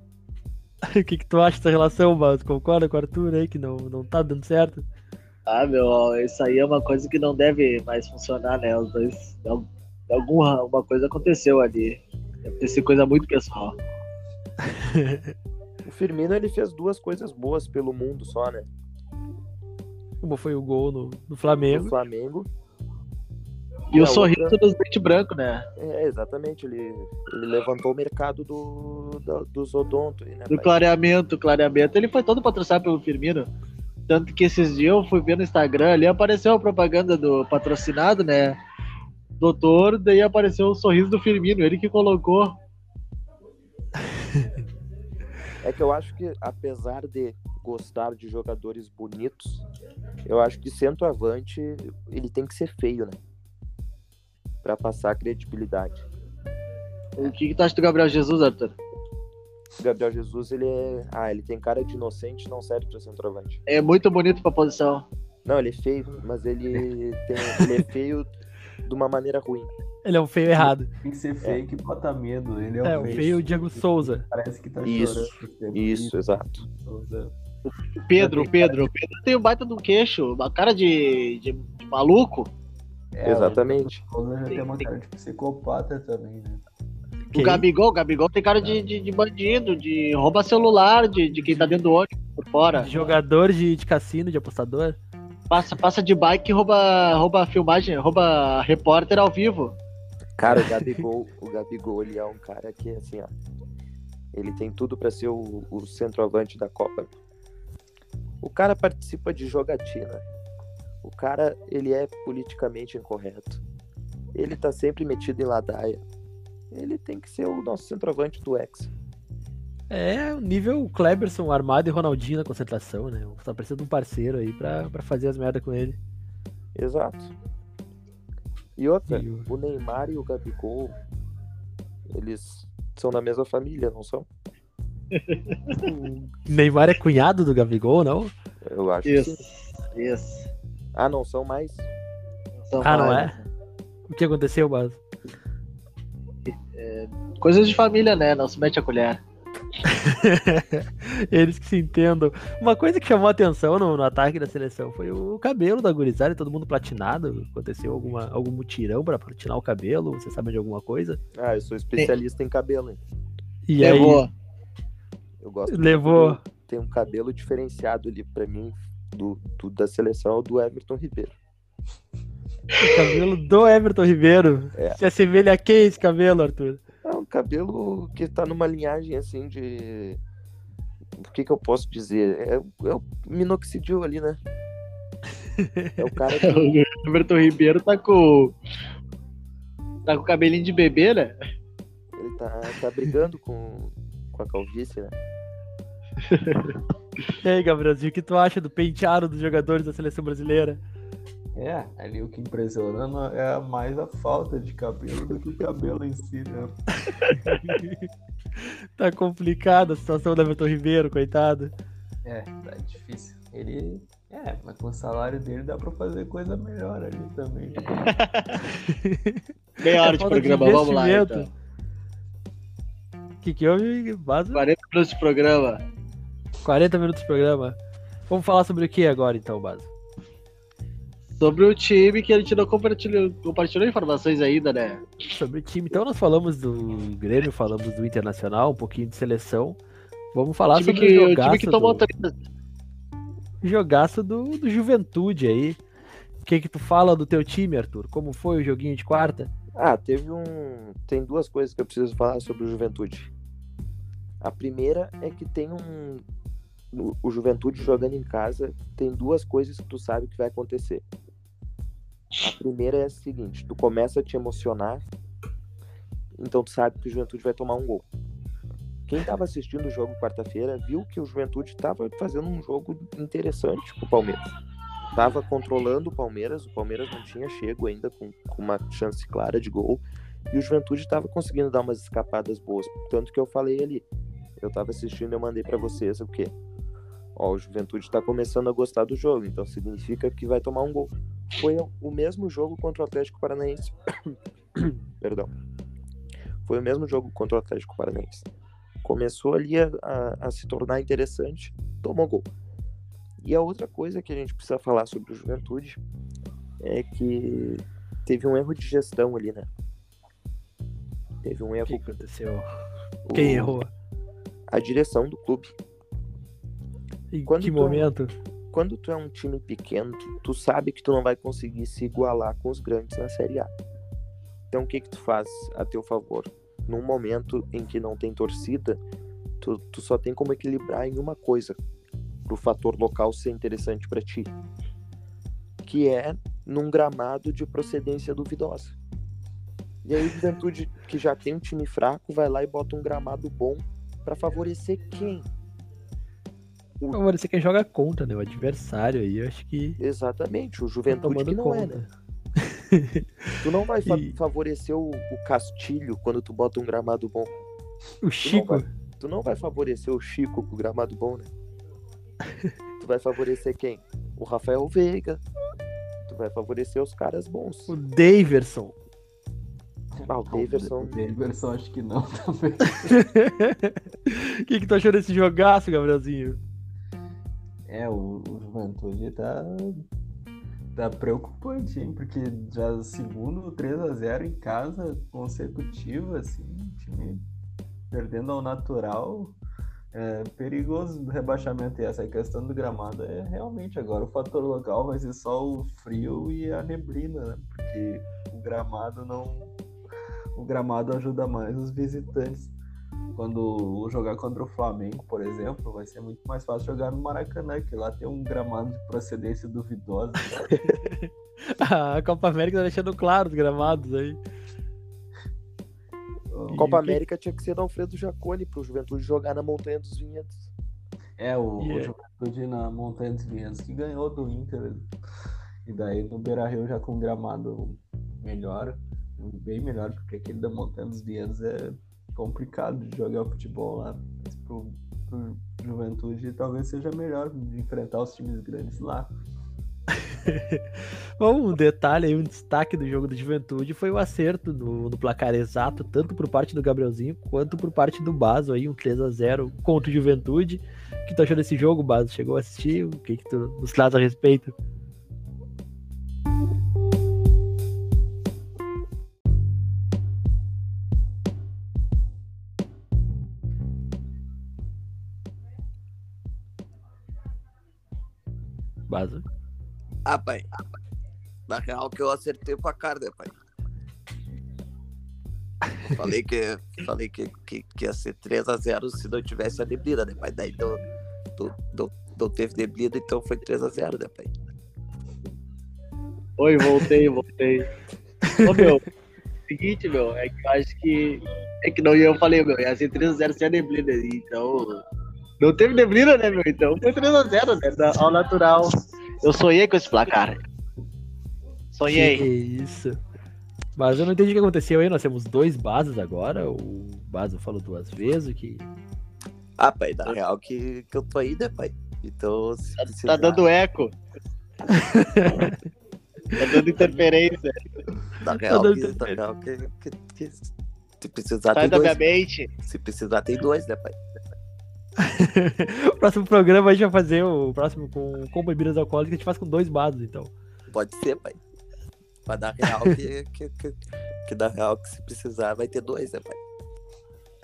O que, que tu acha dessa relação, Mas Concorda com o Arthur aí que não, não tá dando certo? Ah, meu, isso aí é uma coisa que não deve mais funcionar, né? Os dois. Alguma uma coisa aconteceu ali. Deve ter sido coisa muito pessoal. *laughs* O Firmino ele fez duas coisas boas pelo mundo só, né? Como foi o gol no, no No Flamengo. Flamengo. E o sorriso outra- dos dentes brancos, né? É, exatamente. Ele, ele levantou o mercado do, da- dos odonto. aí, Né, Do pai? clareamento, clareamento. Ele foi todo patrocinado pelo Firmino. Tanto que esses dias eu fui ver no Instagram ali, apareceu a propaganda do patrocinado, né? Doutor, daí apareceu o sorriso do Firmino, ele que colocou. É que eu acho que, apesar de gostar de jogadores bonitos, eu acho que centroavante ele tem que ser feio, né? Pra passar credibilidade. O que, que tu acha do Gabriel Jesus, Arthur? O Gabriel Jesus, ele é. Ah, ele tem cara de inocente não serve pra centroavante. É muito bonito pra posição. Não, ele é feio, mas ele, tem, ele é feio de uma maneira ruim. Ele é um feio errado. Tem que ser feio que bota medo. Ele é, É, o o feio. feio Diego Souza. Parece que tá Isso, chorando. sempre. Isso, exato. O Pedro, o Pedro, o Pedro tem um baita um queixo, uma cara de, de, de maluco. É, Exatamente. O Souza já Tem- tem uma cara de psicopata também, né? Que- O Gabigol, o Gabigol tem cara de, de, de bandido, de rouba celular, de, de quem tá dentro do ônibus por fora. de jogador de, de cassino, de apostador. Passa, passa de bike e rouba, rouba filmagem, rouba repórter ao vivo. Cara, o Gabigol, *laughs* o Gabigol, ele é um cara que, assim, ó. Ele tem tudo pra ser o, o centroavante da Copa. O cara participa de jogatina. O cara, ele é politicamente incorreto. Ele tá sempre metido em ladaia. Ele tem que ser o nosso centroavante do Hexa. É nível Kleberson, Armado e Ronaldinho na concentração, né? Tá precisando de um parceiro aí pra, pra fazer as merdas com ele. Exato. E outra, E o- o Neymar e o Gabigol, eles são da mesma família, não são? O *laughs* Neymar é cunhado do Gabigol, não? Eu acho que Isso, sim. isso. Ah, não são mais? São Ah, não mais- é? O que aconteceu, Bas? Coisas de família, né? Não se mete a colher. *laughs* Eles que se entendam. Uma coisa que chamou a atenção no, no ataque da seleção foi o cabelo da gurizada, todo mundo platinado. Aconteceu alguma, algum mutirão pra platinar o cabelo? Você sabe de alguma coisa? Ah, eu sou especialista em cabelo, hein? E aí, Levou. Eu gosto levou. Tem um cabelo diferenciado ali pra mim do, do- da seleção do Everton Ribeiro. O cabelo do Everton Ribeiro. É. Se assemelha a quem esse cabelo, Arthur? É um cabelo que tá numa linhagem assim de. O que que eu posso dizer? É, é o minoxidil ali, né? É o cara que. *laughs* O Everton Ribeiro tá com. Tá com cabelinho de bebê, né? Ele tá, tá brigando com, com a calvície, né? *laughs* E aí, Gabrielzinho, o que tu acha do penteado dos jogadores da seleção brasileira? É, ali o que impressiona é mais a falta de cabelo do que o cabelo em si, né? *laughs* Tá complicada a situação do Everton Ribeiro, coitado. É, tá difícil. Ele. É, mas com o salário dele dá pra fazer coisa melhor ali também. *laughs* Meia hora É de falta de programa, vamos lá. Então. O que que houve? Vaza? 40 minutos de programa. 40 minutos de programa. Vamos falar sobre o que agora, então, Baza? Sobre o time que a gente não compartilhou, compartilhou informações ainda, né? Sobre o time. Então nós falamos do Grêmio, falamos do Internacional, um pouquinho de seleção. Vamos falar O time, sobre que, o o jogaço, time que tomou do, três. jogaço do, do Juventude aí. O que que tu fala do teu time, Arthur? Como foi o joguinho de quarta? Ah, teve um. Tem duas coisas que eu preciso falar sobre o Juventude. A primeira é que tem um. o- O Juventude jogando em casa tem duas coisas que tu sabe que vai acontecer. A primeira é a seguinte: tu começa a te emocionar, então tu sabe que o Juventude vai tomar um gol. Quem estava assistindo o jogo quarta-feira viu que o Juventude estava fazendo um jogo interessante com o Palmeiras. Tava controlando o Palmeiras, o Palmeiras não tinha chego ainda com, com uma chance clara de gol. E o Juventude estava conseguindo dar umas escapadas boas. Tanto que eu falei ali. Eu tava assistindo e eu mandei para vocês o quê? Ó, o Juventude tá começando a gostar do jogo, então significa que vai tomar um gol. Foi o mesmo jogo contra o Atlético Paranaense. *coughs* Perdão. Foi o mesmo jogo contra o Atlético Paranaense. Começou ali a, a- a se tornar interessante, tomou gol. E a outra coisa que a gente precisa falar sobre o Juventude é que teve um erro de gestão ali, né? Teve um O erro. que aconteceu? o- Quem errou? A direção do clube. Em Quando que tu- momento? Quando tu é um time pequeno, tu, sabe que tu não vai conseguir se igualar com os grandes na Série A. Então o que que tu faz a teu favor? Num momento em que não tem torcida, tu, tu só tem como equilibrar em uma coisa pro fator local ser interessante pra ti, que é num gramado de procedência duvidosa. E aí o Juventude, que já tem um time fraco, vai lá e bota um gramado bom pra favorecer quem? Agora você quem joga contra, né? O adversário aí, eu acho que. Exatamente, o tá Juventude que não é, conta. né? *laughs* Tu não vai fa- E- favorecer o, o Castilho quando tu bota um gramado bom. O Chico. vai- Tu não vai favorecer o Chico com o gramado bom, né? *laughs* tu vai favorecer quem? O Rafael Veiga. Tu vai favorecer os caras bons. O Daverson. Ah, o Daverson. O Daverson acho que não *laughs* também. O que, que tu achou desse jogaço, Gabrielzinho? É, o, o Juventude tá, tá preocupante, hein? Porque já segundo 3x0 em casa consecutivo, assim, time perdendo ao natural. É perigoso rebaixamento. E essa questão do gramado é realmente agora o fator local vai ser só o frio e a neblina, né? Porque o gramado não. O gramado ajuda mais os visitantes. Quando jogar contra o Flamengo, por exemplo, vai ser muito mais fácil jogar no Maracanã, que lá tem um gramado de procedência duvidosa. *laughs* A Copa América tá deixando claro os gramados aí. Então, Copa América tinha que ser do Alfredo Jaconi pro Juventude jogar na Montanha dos Vinhedos. É, o, E o Juventude na Montanha dos Vinhedos que ganhou do Inter. E daí no Beira Rio já com um gramado melhor, bem melhor, porque aquele da Montanha dos Vinhedos é complicado de jogar futebol lá. Mas pro, pro Juventude talvez seja melhor enfrentar os times grandes lá. *laughs* Bom, um detalhe aí, um destaque do jogo do Juventude foi o acerto no, no placar exato, tanto por parte do Gabrielzinho quanto por parte do Baso aí, um 3 a 0 contra o Juventude. O que tu achou desse jogo, Baso? Chegou a assistir? O que, que tu nos traz a respeito? Baso. Ah, pai. Na real que eu acertei pra cara, né, pai? Falei que, *laughs* falei que, que, que ia ser 3x0 se não tivesse a neblina, né, pai? Daí não, não, não, não teve neblina, então foi 3x0, né, pai? Oi, voltei, voltei. Ô, meu, seguinte, meu, é que eu acho que. É que não eu falei, meu, ia ser 3x0 sem a neblina. Então. Não teve neblina, né, meu? Então foi 3x0, né? da- Ao natural. Eu sonhei com esse placar. Sonhei. Que isso. Mas eu não entendi o que aconteceu aí. Nós temos dois bases agora. O Baso falou duas vezes. o Que... Ah, pai, na real que, que eu tô aí, né, pai? Então, Tá, precisar, tá dando eco. *laughs* tá dando interferência. na real, dando que, na real que, que, que se precisar Sai tem da minha dois. mente. Se precisar tem dois, né, pai? O *laughs* próximo programa a gente vai fazer o próximo com, com bebidas alcoólicas. A gente faz com dois bases, então. pode ser, pai. Pra dar real que, que, que, que dá real que se precisar vai ter dois, né, pai?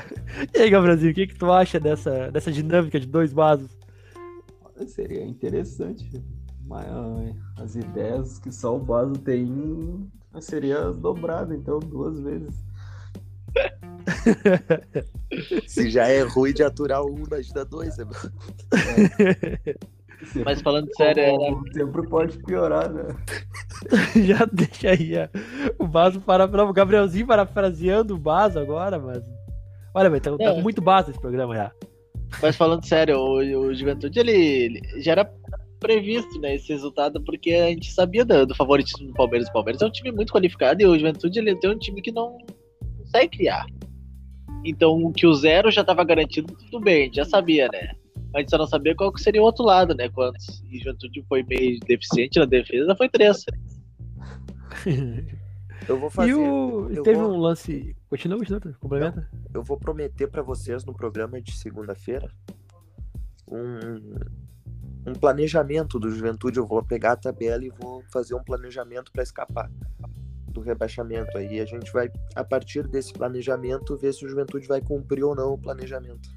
*laughs* E aí, Gabrielzinho, o que, que tu acha dessa, dessa dinâmica de dois vasos? Olha, Seria interessante. Mas ah, as ideias que só o Baso tem seria dobrado, então, duas vezes. *laughs* Se já é ruim de aturar um, imagina dois, mano? *laughs* Mas falando sério, era... Sempre pode piorar, né? *laughs* Já deixa aí ó. o vaso para, o Gabrielzinho parafraseando o vaso agora, mas. Olha, velho, tá, tá É. com muito vaso esse programa já. Mas falando sério, o, o Juventude ele, ele já era previsto, né, esse resultado, porque a gente sabia do, do favoritismo do Palmeiras. O Palmeiras é um time muito qualificado e o Juventude ele tem um time que não consegue criar. Então, que o zero já estava garantido, tudo bem, a gente já sabia, né? A gente só não sabia qual que seria o outro lado, né? Quantos e o Juventude foi meio deficiente na defesa, foi três. *laughs* Eu vou fazer. e o. eu teve vou- um lance. Continua, continua, complementa. Eu vou prometer pra vocês no programa de segunda-feira um, um planejamento do Juventude. Eu vou pegar a tabela e vou fazer um planejamento pra escapar do rebaixamento. Aí a gente vai, a partir desse planejamento, ver se o Juventude vai cumprir ou não o planejamento.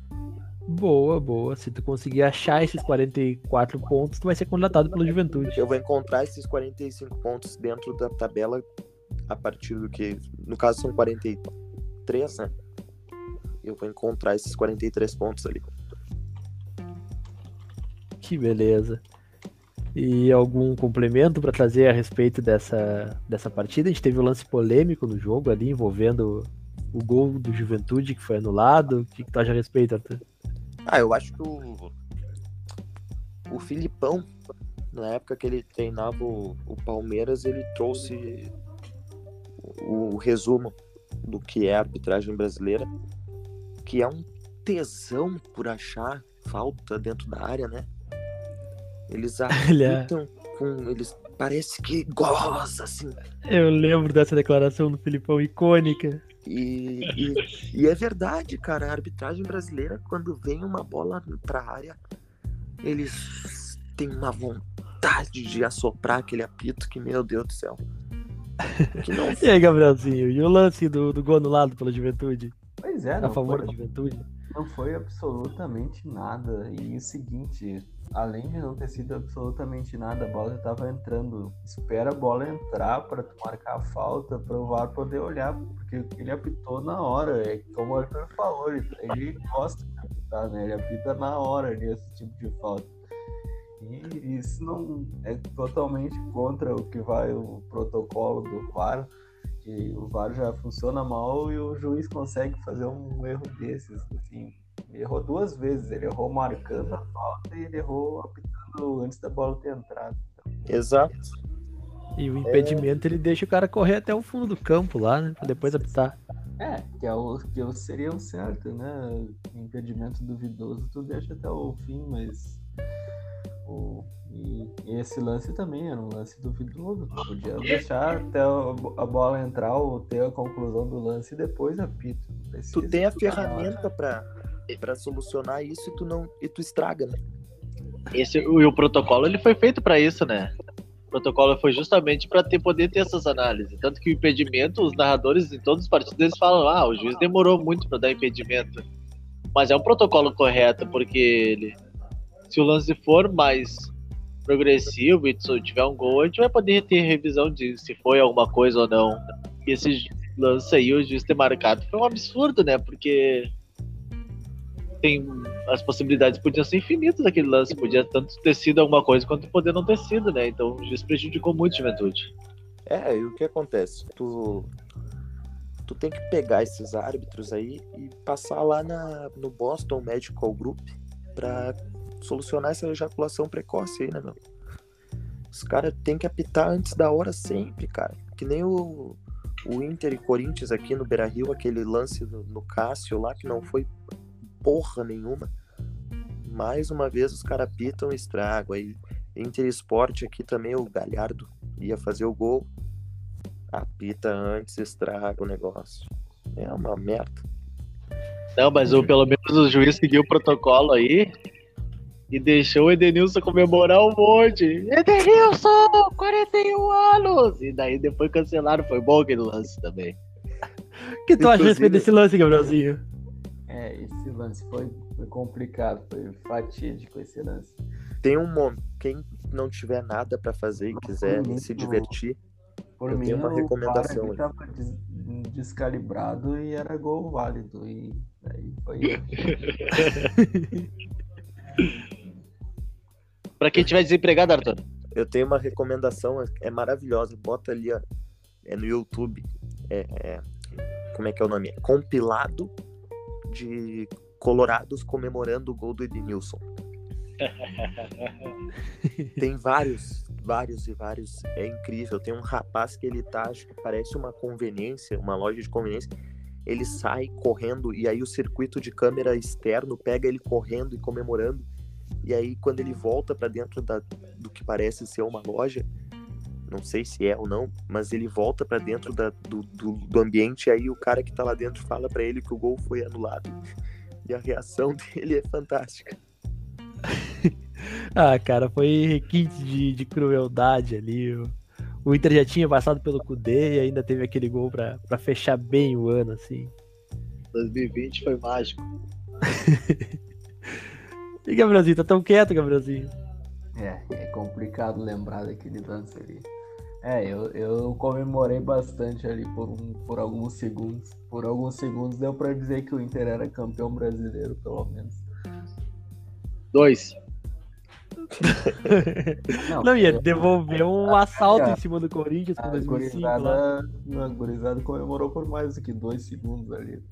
Boa, boa. Se tu conseguir achar esses 44 pontos, tu vai ser contratado pelo Juventude. Eu vou encontrar esses 45 pontos dentro da tabela a partir do que, no caso são 43, né? Eu vou encontrar esses 43 pontos ali. Que beleza. E algum complemento para trazer a respeito dessa, dessa partida? A gente teve um lance polêmico no jogo ali, envolvendo o gol do Juventude que foi anulado. O que, que tu acha a respeito, Arthur? Ah, eu acho que o, o Filipão, na época que ele treinava o, o Palmeiras, ele trouxe o, o resumo do que é a arbitragem brasileira, que é um tesão por achar falta dentro da área, né? Eles *laughs* Ele é- apitam com. Eles parece que goza, assim. Eu lembro dessa declaração do Filipão icônica. E, e, e é verdade, cara. A arbitragem brasileira, quando vem uma bola pra área, eles têm uma vontade de assoprar aquele apito que, meu Deus do céu. Que não *laughs* E aí, Gabrielzinho? E o lance do, do gol anulado pela Juventude? Pois é, A favor foi, da Juventude? Não foi absolutamente nada. E o seguinte, além de não ter sido absolutamente nada, a bola já tava entrando. Espera a bola entrar para tu marcar a falta, para o VAR poder olhar, porque ele apitou na hora. É como o Arthur falou, ele, gosta de apitar, né? Ele apita na hora ali esse tipo de falta. E isso não é totalmente contra o que vai o protocolo do VAR, que o VAR já funciona mal e o juiz consegue fazer um erro desses, assim. Ele errou duas vezes, ele errou marcando a falta e ele errou apitando antes da bola ter entrado. Exato. E o impedimento ele deixa o cara correr até o fundo do campo lá, né? Pra depois apitar. É, que, é o, que é seria o certo, né? Impedimento duvidoso, tu deixa até o fim, mas. O, e, e esse lance também era um lance duvidoso. Podia deixar até a bo- a bola entrar ou ter a conclusão do lance e depois apito. Tu tem a ferramenta pra, pra solucionar isso e tu não. E tu estraga, né? Esse, e o protocolo ele foi feito para isso, né? O protocolo foi justamente para ter poder ter essas análises. Tanto que o impedimento, os narradores em todos os partidos eles falam: ah, o juiz demorou muito para dar impedimento. Mas é um protocolo correto, porque ele, se o lance for mais progressivo e se tiver um gol, a gente vai poder ter revisão de se foi alguma coisa ou não. E esse lance aí, o juiz ter marcado, foi um absurdo, né? Porque tem as possibilidades podiam ser infinitas daquele lance, podia tanto ter sido alguma coisa quanto poder não ter sido, né? Então o juiz prejudicou muito a juventude. É, e o que acontece? Tu, tu tem que pegar esses árbitros aí e passar lá na, no Boston Medical Group pra solucionar essa ejaculação precoce aí, né, meu? Os caras têm que apitar antes da hora sempre, cara. Que nem o, o Inter e Corinthians aqui no Beira Rio, aquele lance no, no Cássio lá, que não foi porra nenhuma. Mais uma vez os caras apitam e estragam. Aí Inter Esporte aqui também, o Galhardo ia fazer o gol. Apita antes, estraga o negócio. É uma merda. Não, mas o, pelo menos o juiz seguiu o protocolo aí E deixou o Edenilson comemorar um monte. Edenilson, 41 anos! E daí depois cancelaram. Foi bom aquele lance também. O que tu acha a respeito desse lance, Gabrielzinho? É, esse lance foi, foi complicado, foi fatídico esse lance. Tem um momento. Quem não tiver nada pra fazer e quiser Uhum. se divertir, Por Eu mim, tenho uma recomendação aí. tava des- descalibrado e era gol válido. E aí foi. *laughs* *laughs* *laughs* Pra quem tiver desempregado, Arthur. eu tenho uma recomendação, é maravilhosa. Bota ali, ó, é no YouTube. É, é- como é que é o nome? É compilado de colorados comemorando o gol do Edenilson. *laughs* Tem vários, vários e vários. É incrível. Tem um rapaz que ele tá, acho que parece uma conveniência, uma loja de conveniência. Ele sai correndo e aí o circuito de câmera externo pega ele correndo e comemorando. E aí quando ele volta pra dentro da, do que parece ser uma loja, não sei se é ou não, mas ele volta pra dentro da- do, do, do ambiente e aí o cara que tá lá dentro fala pra ele que o gol foi anulado. E a reação *laughs* dele é fantástica. *laughs* Ah, cara, foi requinte de, de crueldade ali. O, o Inter já tinha passado pelo Cudê e ainda teve aquele gol pra, pra fechar bem o ano, assim. 2020 foi mágico. *laughs* E Gabrielzinho, tá tão quieto, Gabrielzinho? É, é complicado lembrar daquele lance ali. É, eu, eu comemorei bastante ali por, um, por alguns segundos. Por alguns segundos deu pra dizer que o Inter era campeão brasileiro, pelo menos. Dois. Não, ia eu- devolver um assalto cara, em cima do Corinthians com A 2005 lá. gurizada, a gurizada comemorou por mais do que dois segundos ali.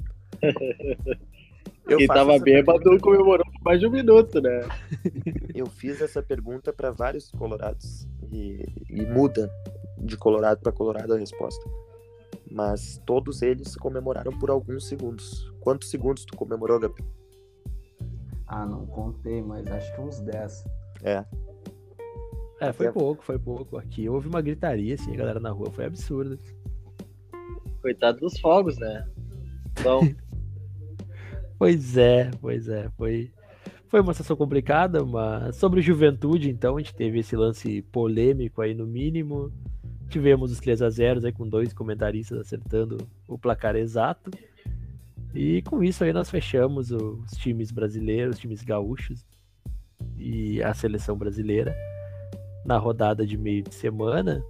*laughs* Eu Quem tava bêbado pergunta- comemorou por mais de um minuto, né? *laughs* Eu fiz essa pergunta para vários colorados e, e muda de colorado para colorado a resposta. Mas todos eles comemoraram por alguns segundos. Quantos segundos tu comemorou, Gabriel? Ah, não contei, mas acho que uns 10. É, É, foi Até- pouco, foi pouco. Aqui houve uma gritaria, assim, a galera na rua, foi absurdo. Coitado dos fogos, né? Então, *laughs* Pois é, pois é, foi, foi uma situação complicada, mas sobre Juventude, então, a gente teve esse lance polêmico aí no mínimo. Tivemos os 3 a 0 aí com dois comentaristas acertando o placar exato. E com isso aí nós fechamos os times brasileiros, os times gaúchos e a seleção brasileira na rodada de meio de semana.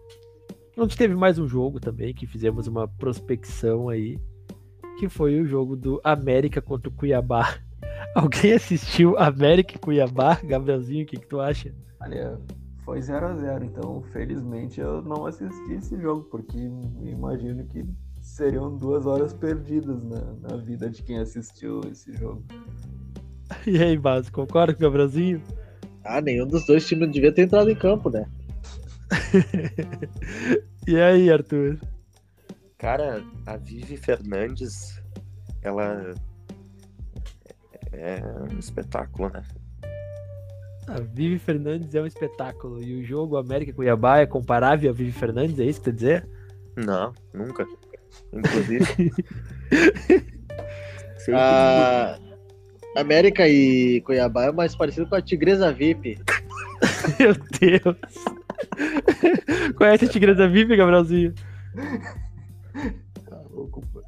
Gente teve mais um jogo também, que fizemos uma prospecção aí, que foi o jogo do América contra o Cuiabá. *laughs* Alguém assistiu América e Cuiabá? Gabrielzinho, o que, que tu acha? Olha, foi 0 a 0 então felizmente eu não assisti esse jogo, porque imagino que seriam duas horas perdidas na, na vida de quem assistiu esse jogo. *laughs* E aí, Base, concorda com o Gabrielzinho? ah, nenhum dos dois times devia ter entrado em campo, né? *laughs* E aí, Arthur? Cara, a Vivi Fernandes, ela é um espetáculo, né? A Vivi Fernandes é um espetáculo. E o jogo América e Cuiabá é comparável a Vivi Fernandes, é isso que tu quer dizer? Não, nunca. Inclusive. *laughs* A América e Cuiabá é mais parecido com a Tigresa VIP. *laughs* Meu Deus. Conhece a Tigresa Vivi, Gabrielzinho? *laughs* Tá louco, pô.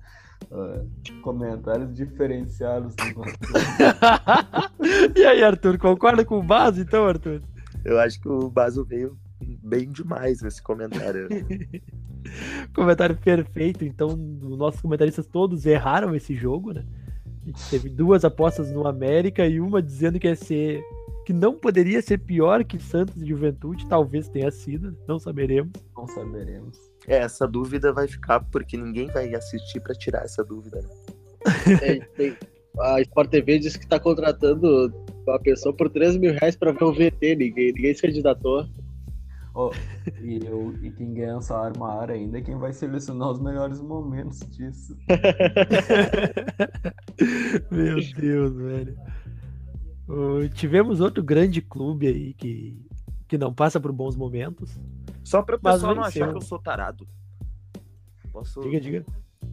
Ah, comentários diferenciados. *laughs* e aí, Arthur, concorda com o Base, então, Arthur? Eu acho que o Baso veio bem demais nesse comentário. *laughs* Comentário perfeito. Então, os nossos comentaristas todos erraram esse jogo, né? A gente teve duas apostas no América e uma dizendo que ia ser. que não poderia ser pior que Santos e Juventude. Talvez tenha sido, não saberemos. Não saberemos. É, essa dúvida vai ficar porque ninguém vai assistir pra tirar essa dúvida, né? Tem- tem- a Sport TV disse que tá contratando uma pessoa por 3 mil reais pra ver o VT. Ninguém, ninguém se candidatou. Ó, e, eu, e quem ganha um salário maior ainda é quem vai selecionar os melhores momentos disso. *laughs* Meu Deus, velho. Ô, tivemos outro grande clube aí que, que não passa por bons momentos. Só pra o pessoal não achar que eu sou tarado. Posso... Diga, diga.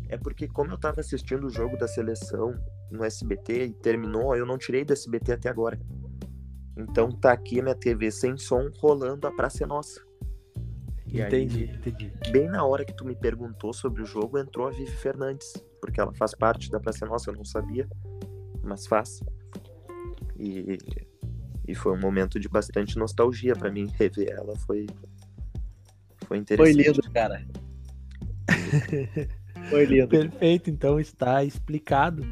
É porque como eu tava assistindo o jogo da seleção no SBT e terminou, eu não tirei do SBT até agora. Então tá aqui a minha TV sem som rolando a Praça é Nossa. E aí- Entendi, entendi. Bem na hora que tu me perguntou sobre o jogo, entrou a Vivi Fernandes, porque ela faz parte da Praça é Nossa, eu não sabia, mas faz. E, e foi um momento de bastante nostalgia pra mim rever ela, foi foi Foi interessante. lindo, cara. *laughs* Foi lindo. Perfeito, então está explicado.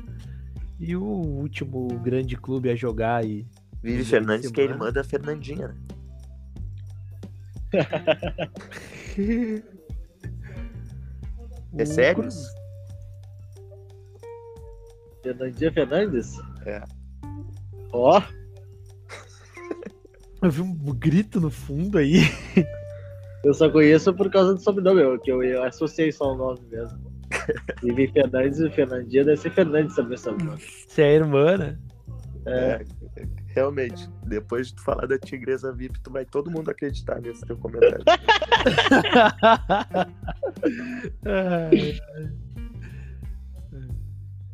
E o último grande clube a jogar aí. Vivi Fernandes, que é irmã da Fernandinha, né? *laughs* É sério? Cruz- Fernandinha Fernandes? É. Ó, Eu vi um grito no fundo aí. *laughs* eu só conheço por causa do sobrenome, eu- que eu, eu associei só o nome mesmo. *laughs* Vivi Fernandes e Fernandinha deve ser Fernandes também, sobrenome. Se é a irmã, né? É, realmente, depois de tu falar da Tigresa VIP, tu vai todo mundo acreditar nesse teu comentário. *laughs*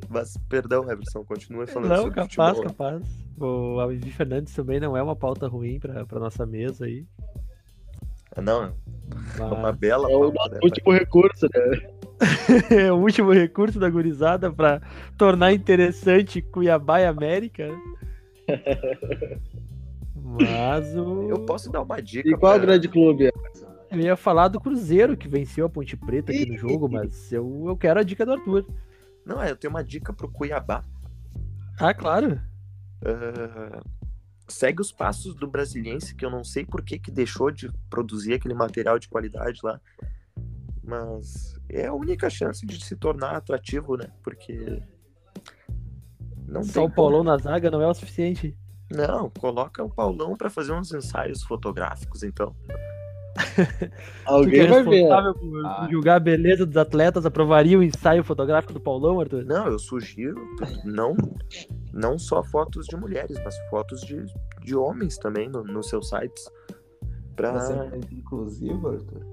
Mas, perdão, Everson, continua falando não, sobre capaz, futebol. capaz. O a Vivi Fernandes também não é uma pauta ruim pra, pra nossa mesa aí. Não, é uma bela É o né, último recurso, né? *laughs* é o último recurso da gurizada pra tornar interessante Cuiabá e América. Mas o. Eu posso dar uma dica. E qual o pra- grande clube? Eu ia falar do Cruzeiro, que venceu a Ponte Preta aqui no jogo, mas eu, eu quero a dica do Arthur. Não, é, eu tenho uma dica pro Cuiabá. Ah, claro. Ah, segue os passos do Brasiliense, que eu não sei por que, que deixou de produzir aquele material de qualidade lá. Mas é a única chance de se tornar atrativo, né? Porque. Não Só o Paulão na zaga não é o suficiente. Não, coloca o Paulão pra fazer uns ensaios fotográficos, então. *laughs* Alguém é vai ver. responsável por, Ah. julgar a beleza dos atletas, aprovaria o ensaio fotográfico do Paulão, Arthur? Não, eu sugiro não, não só fotos de mulheres, mas fotos de, de homens também no- nos seus sites. Pra... Mais inclusivo, Arthur.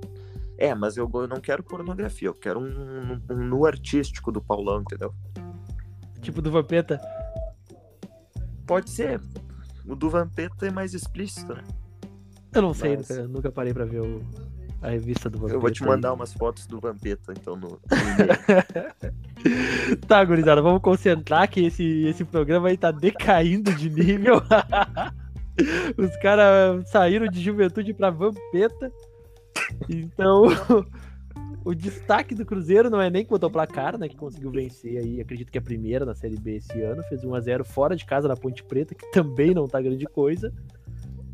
É, mas eu, eu não quero pornografia, eu quero um, um nu artístico do Paulão, entendeu? Tipo do Vampeta. Pode ser. O do Vampeta é mais explícito, né? Eu não sei, Mas- nunca, nunca parei pra ver o- a revista do Vampeta. Eu vou te aí. mandar umas fotos do Vampeta, então, no, no. *laughs* Tá, gurizada, vamos concentrar que esse, esse programa aí tá decaindo de nível. *laughs* Os caras saíram de juventude pra Vampeta. Então, *laughs* o destaque do Cruzeiro não é nem quanto ao placar, né? Que conseguiu vencer aí, acredito que é a primeira na Série B esse ano. Fez 1x0 fora de casa na Ponte Preta, que também não tá grande coisa.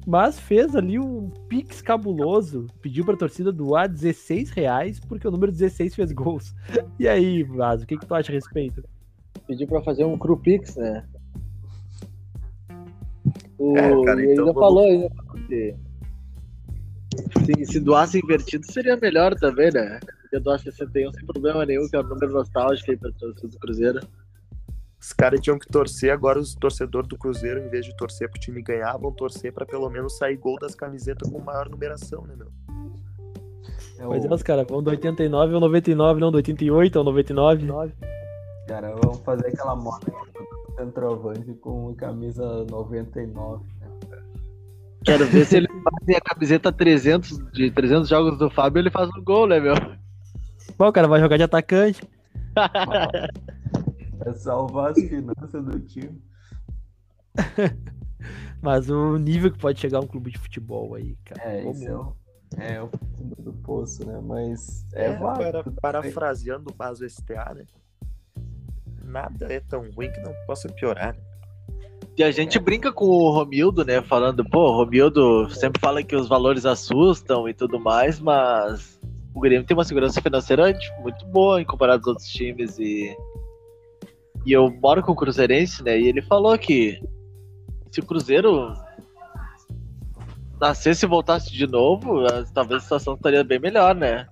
Mas fez ali um pix cabuloso. Pediu pra torcida doar 16 reais, porque o número 16 fez gols. E aí, Vaso, o que, que tu acha a respeito? Pediu pra fazer um Crupix, né? O, É, cara, ele então ainda vamos- falou ainda que se, se doasse invertido seria melhor também, né? Porque doar 61 sem problema nenhum, que é o número nostálgico aí pra torcida do Cruzeiro. Os caras tinham que torcer, agora os torcedores do Cruzeiro, em vez de torcer pro time ganhar, vão torcer pra pelo menos sair gol das camisetas com maior numeração, né, meu? É Pois é, o- os caras vão do 89 ao 99, não do 88 ao 99. Cara, vamos fazer aquela moda do centroavante com camisa 99. Né? Quero ver se ele *laughs* fazem a camiseta 300 de 300 jogos do Fábio, ele faz um gol, né, meu? Bom, o cara vai jogar de atacante. *laughs* É salvar as finanças do time. *laughs* Mas o nível que pode chegar um clube de futebol aí, cara. É, como- isso é o, é o fundo do poço, né? Mas é, É, válido. para, parafraseando o Baso STA, né? Nada é tão ruim que não possa piorar. né? E a gente brinca com o Romildo, né? Falando, pô, o Romildo sempre fala que os valores assustam e tudo mais, mas o Grêmio tem uma segurança financeira tipo, muito boa em comparado aos outros times e. E eu moro com o Cruzeirense, né? E ele falou que se o Cruzeiro nascesse e voltasse de novo, a- talvez a situação estaria bem melhor, né?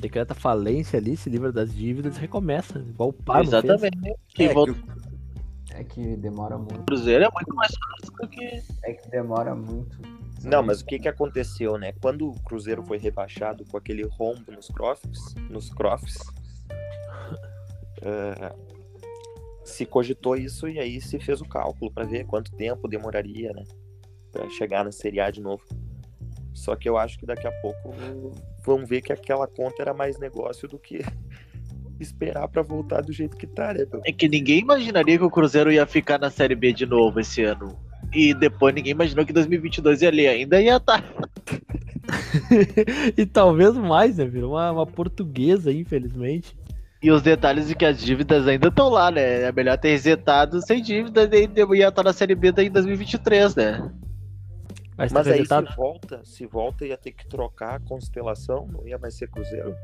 Decreta falência ali, se livra das dívidas e recomeça. Igual o Pablo Exatamente. É, volta que É que demora muito. Cruzeiro é muito mais fácil do que. É que demora muito. Não, mas o que que aconteceu, né? Quando o Cruzeiro foi rebaixado com aquele rombo nos crofts, nos crofts, eh, se cogitou isso e aí se fez o cálculo para ver quanto tempo demoraria, né? Pra chegar na Série A de novo. Só que eu acho que daqui a pouco vão ver que aquela conta era mais negócio do que *laughs* esperar para voltar do jeito que tá, né? É que ninguém imaginaria que o Cruzeiro ia ficar na Série B de novo esse ano. E depois ninguém imaginou que 2022 ele ainda ia tá. estar. *laughs* e talvez mais, né? Virou uma, uma portuguesa, infelizmente. E os detalhes de que as dívidas ainda estão lá, né? É melhor ter resetado sem dívida e ia estar na Série B daí em 2023, né? Mas, Mas tá aí resetado. se volta, se volta ia ter que trocar a constelação, não ia mais ser Cruzeiro.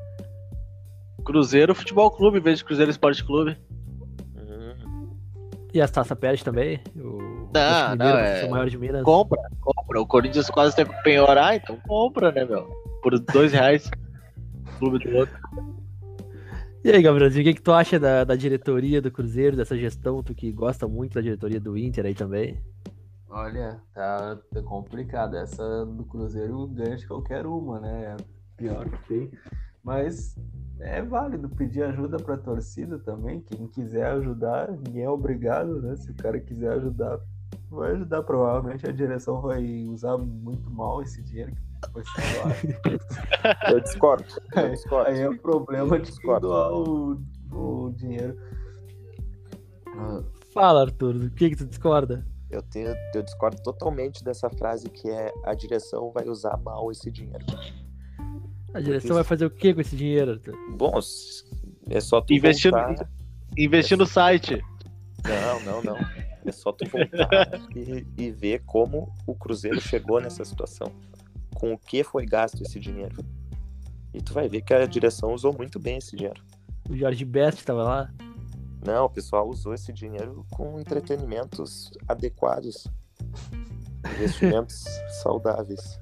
Cruzeiro Futebol Clube em vez de Cruzeiro Esporte Clube. Hum, E as taça perde tambem? O Não, o não, é- o maior de Minas. Compra, compra. O Corinthians quase tem que penhorar, então compra, né, meu? Por dois reais. Clube do outro. E aí, Gabrielzinho, o que, que tu acha da, da diretoria do Cruzeiro, dessa gestão? Tu que gosta muito da diretoria do Inter aí também. Olha, tá, tá complicado. Essa do Cruzeiro ganha de qualquer uma, né? É a pior que tem. Mas é válido pedir ajuda pra torcida também. Quem quiser ajudar, ninguém é obrigado, né? Se o cara quiser ajudar, vai ajudar. Provavelmente a direção vai usar muito mal esse dinheiro que. *laughs* eu discordo. Eu Aí- discordo. Aí é o problema de Discordo. doar o, o dinheiro. Fala, Arthur, o que, que tu discorda? Eu, tenho, eu discordo totalmente dessa frase que é a direção vai usar mal esse dinheiro. A direção vai fazer o que com esse dinheiro, Arthur? Bom, é só tu Investir no- voltar... Investir no site. Não, não, não. É só tu voltar *laughs* e, e ver como o Cruzeiro chegou nessa situação. Com o que foi gasto esse dinheiro. E tu vai ver que a direção usou muito bem esse dinheiro. O Jorge Best tava lá. Não, o pessoal usou esse dinheiro com entretenimentos adequados. Investimentos *laughs* saudáveis.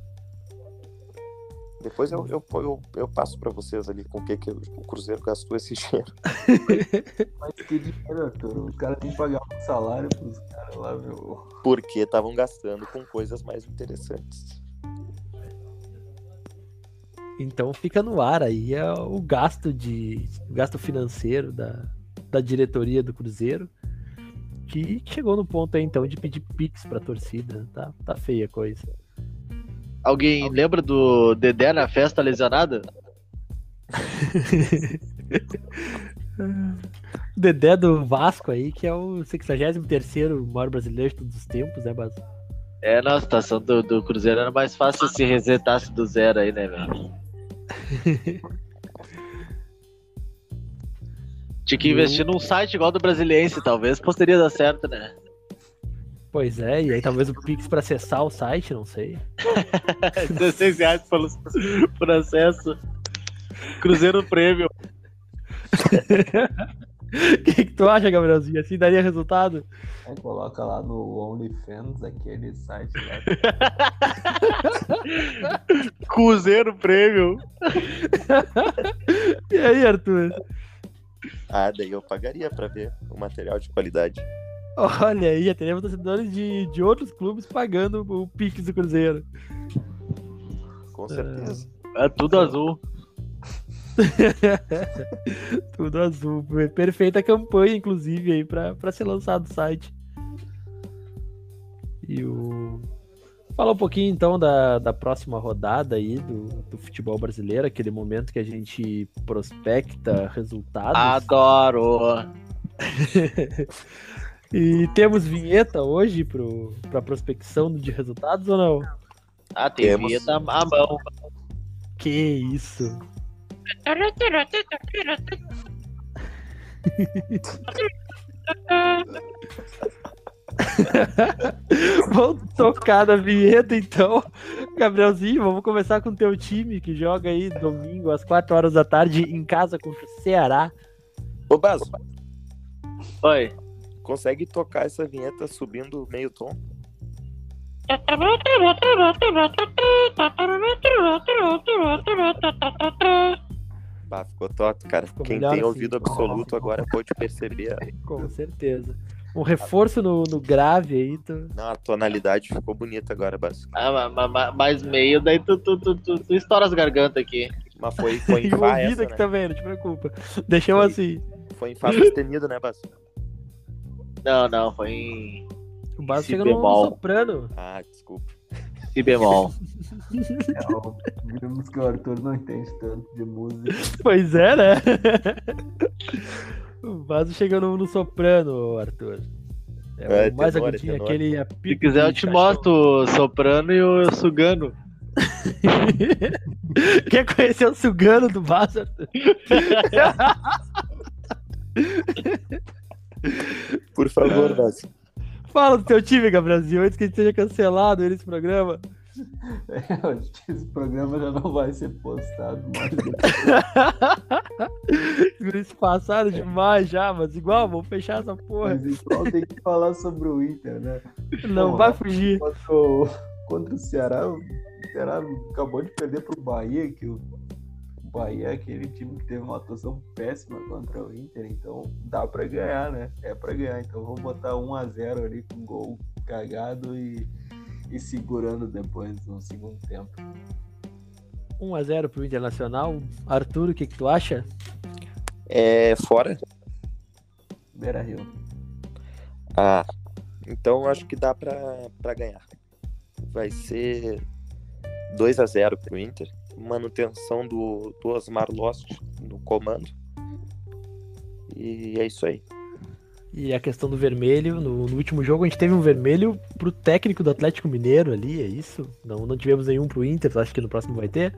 Depois eu, eu, eu, eu passo para vocês ali com o que, que o Cruzeiro gastou esse dinheiro. *laughs* Mas que dinheiro, Arthur? Os caras têm que pagar um salário pros caras lá, meu. Porque estavam gastando com coisas mais interessantes. Então fica no ar aí é o gasto de o gasto financeiro da, da diretoria do Cruzeiro que chegou no ponto aí então de pedir pix pra torcida, tá? Tá feia a coisa. Alguém lembra do Dedé na festa lesionada? *laughs* Dedé do Vasco aí, que é o 63º maior brasileiro de todos os tempos, né, Bas? É, na situação do, do Cruzeiro era mais fácil se resetasse do zero aí, né, meu? *laughs* Tinha que investir num site igual do Brasiliense, talvez poderia dar certo, né? Pois é, e aí talvez o pix pra acessar o site, não sei. *laughs* 16 reais por, por acesso. Cruzeiro Prêmio. *laughs* O *laughs* que, que tu acha, Gabrielzinho? Assim daria resultado? Aí coloca lá no OnlyFans, aquele site lá. *laughs* Cruzeiro Prêmio. *laughs* E aí, Arthur? Ah, daí eu pagaria para ver o material de qualidade. Olha aí, já teremos torcedores de, de outros clubes pagando o Pix do Cruzeiro. Com certeza. É tudo azul. *laughs* Tudo azul. Perfeita campanha, inclusive, aí pra, pra ser lançado o site. E o. Falar um pouquinho então da, da próxima rodada aí do, do futebol brasileiro, aquele momento que a gente prospecta resultados. Adoro. *laughs* E temos vinheta hoje pro, pra prospecção de resultados ou não? Ah, tem Temos. vinheta à mão. Que isso? Vamos tocar na vinheta então. Gabrielzinho, vamos começar com o teu time que joga aí domingo às 4 horas da tarde em casa contra o Ceará. Ô, Baso, Oi. consegue tocar essa vinheta subindo meio tom? Bah, ficou top, cara. Ficou Quem tem assim. ouvido absoluto agora pode perceber. Com certeza. Um reforço no, no grave aí. Tu... Não, a tonalidade ficou bonita agora, Baso. Ah, ma- ma- ma- mais meio, daí tu, tu, tu, tu, tu estoura as gargantas aqui. Mas foi, *laughs* foi em Fá ouvido essa, aqui né? também, não te preocupa. Deixamos Foi. assim. Foi em Fá sustenido, né, Baso? Não, não, foi em O Basso chega no, soprano. Ah, desculpa. si bemol. É, *laughs* o- vimos que o Arthur não entende tanto de música. *laughs* Pois é, né? *laughs* o Basso chega no, no soprano, Arthur. É, É, o mais tenor, é agudinho, tenor. aquele é Se quiser, eu te cachorro. mostro o soprano e o sugano. *laughs* Quer conhecer o sugano do Basso, Arthur? Por favor, Vasco. Fala do teu time, Gabrielzinho, antes que a gente seja cancelado nesse programa. Eu acho que esse programa já não vai ser postado mais. Eles passaram demais já, mas igual, vamos fechar essa porra. Mas então tem que falar sobre o Inter, né? Não vai fugir. Contra o, contra o Ceará, o Ceará acabou de perder pro Bahia, que o Bahia é aquele time que teve uma atuação péssima contra o Inter, então dá pra ganhar, né? É pra ganhar. Então vou botar 1x0 ali com gol cagado e, e segurando depois no segundo tempo. 1x0 pro Internacional. Arthur, o que, que tu acha? É fora? Beira Rio. Ah, então eu acho que dá pra, pra ganhar. Vai ser 2 a 0 pro Inter. Manutenção do, do Osmar Lost no comando. E é isso aí. E a questão do vermelho, no, no último jogo a gente teve um vermelho pro técnico do Atlético Mineiro ali, é isso? Não, não tivemos nenhum pro Inter, tu acha que no próximo vai ter?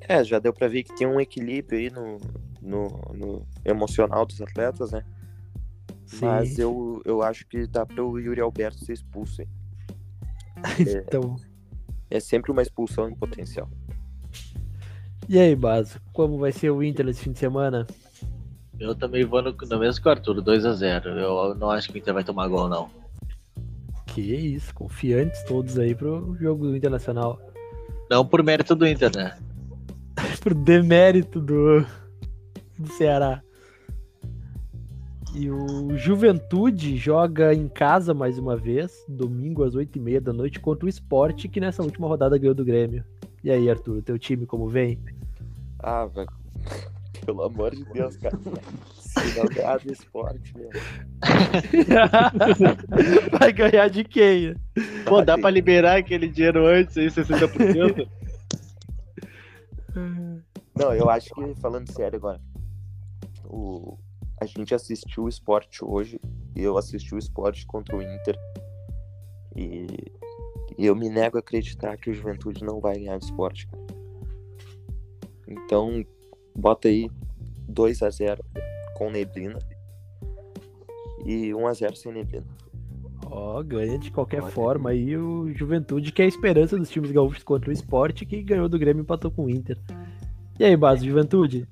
É, já deu pra ver que tem um equilíbrio aí no, no, no emocional dos atletas, né? Mas eu, eu acho que dá para o Yuri Alberto ser expulso. hein? *laughs* então. É sempre uma expulsão em potencial. E aí, Baso, como vai ser o Inter nesse fim de semana? Eu também vou no, no mesmo que o Arthur, 2x0. Eu não acho que o Inter vai tomar gol, não. Que isso, confiantes todos aí pro jogo do Internacional. Não por mérito do Inter, né? *laughs* Pro demérito do, do Ceará. E o Juventude joga em casa mais uma vez, domingo às 8h30 da noite, contra o Sport, que nessa última rodada ganhou do Grêmio. E aí, Arthur, teu time como vem? Ah, velho. Pelo amor de Deus, cara. Se não ganhar do esporte, meu. *laughs* Vai ganhar de quem? Pô, dá pra liberar aquele dinheiro antes aí, 60%? Não, eu acho que, falando sério agora, o... a gente assistiu o esporte hoje e eu assisti o esporte contra o Inter. E... e eu me nego a acreditar que o Juventude não vai ganhar o esporte, cara. Então, bota aí 2 a 0 com neblina e 1 a 0 sem neblina. Ó, ganha de qualquer Olha forma aí o Juventude, que é a esperança dos times gaúchos contra o Sport, que ganhou do Grêmio e empatou com o Inter. E aí, Baso, Juventude?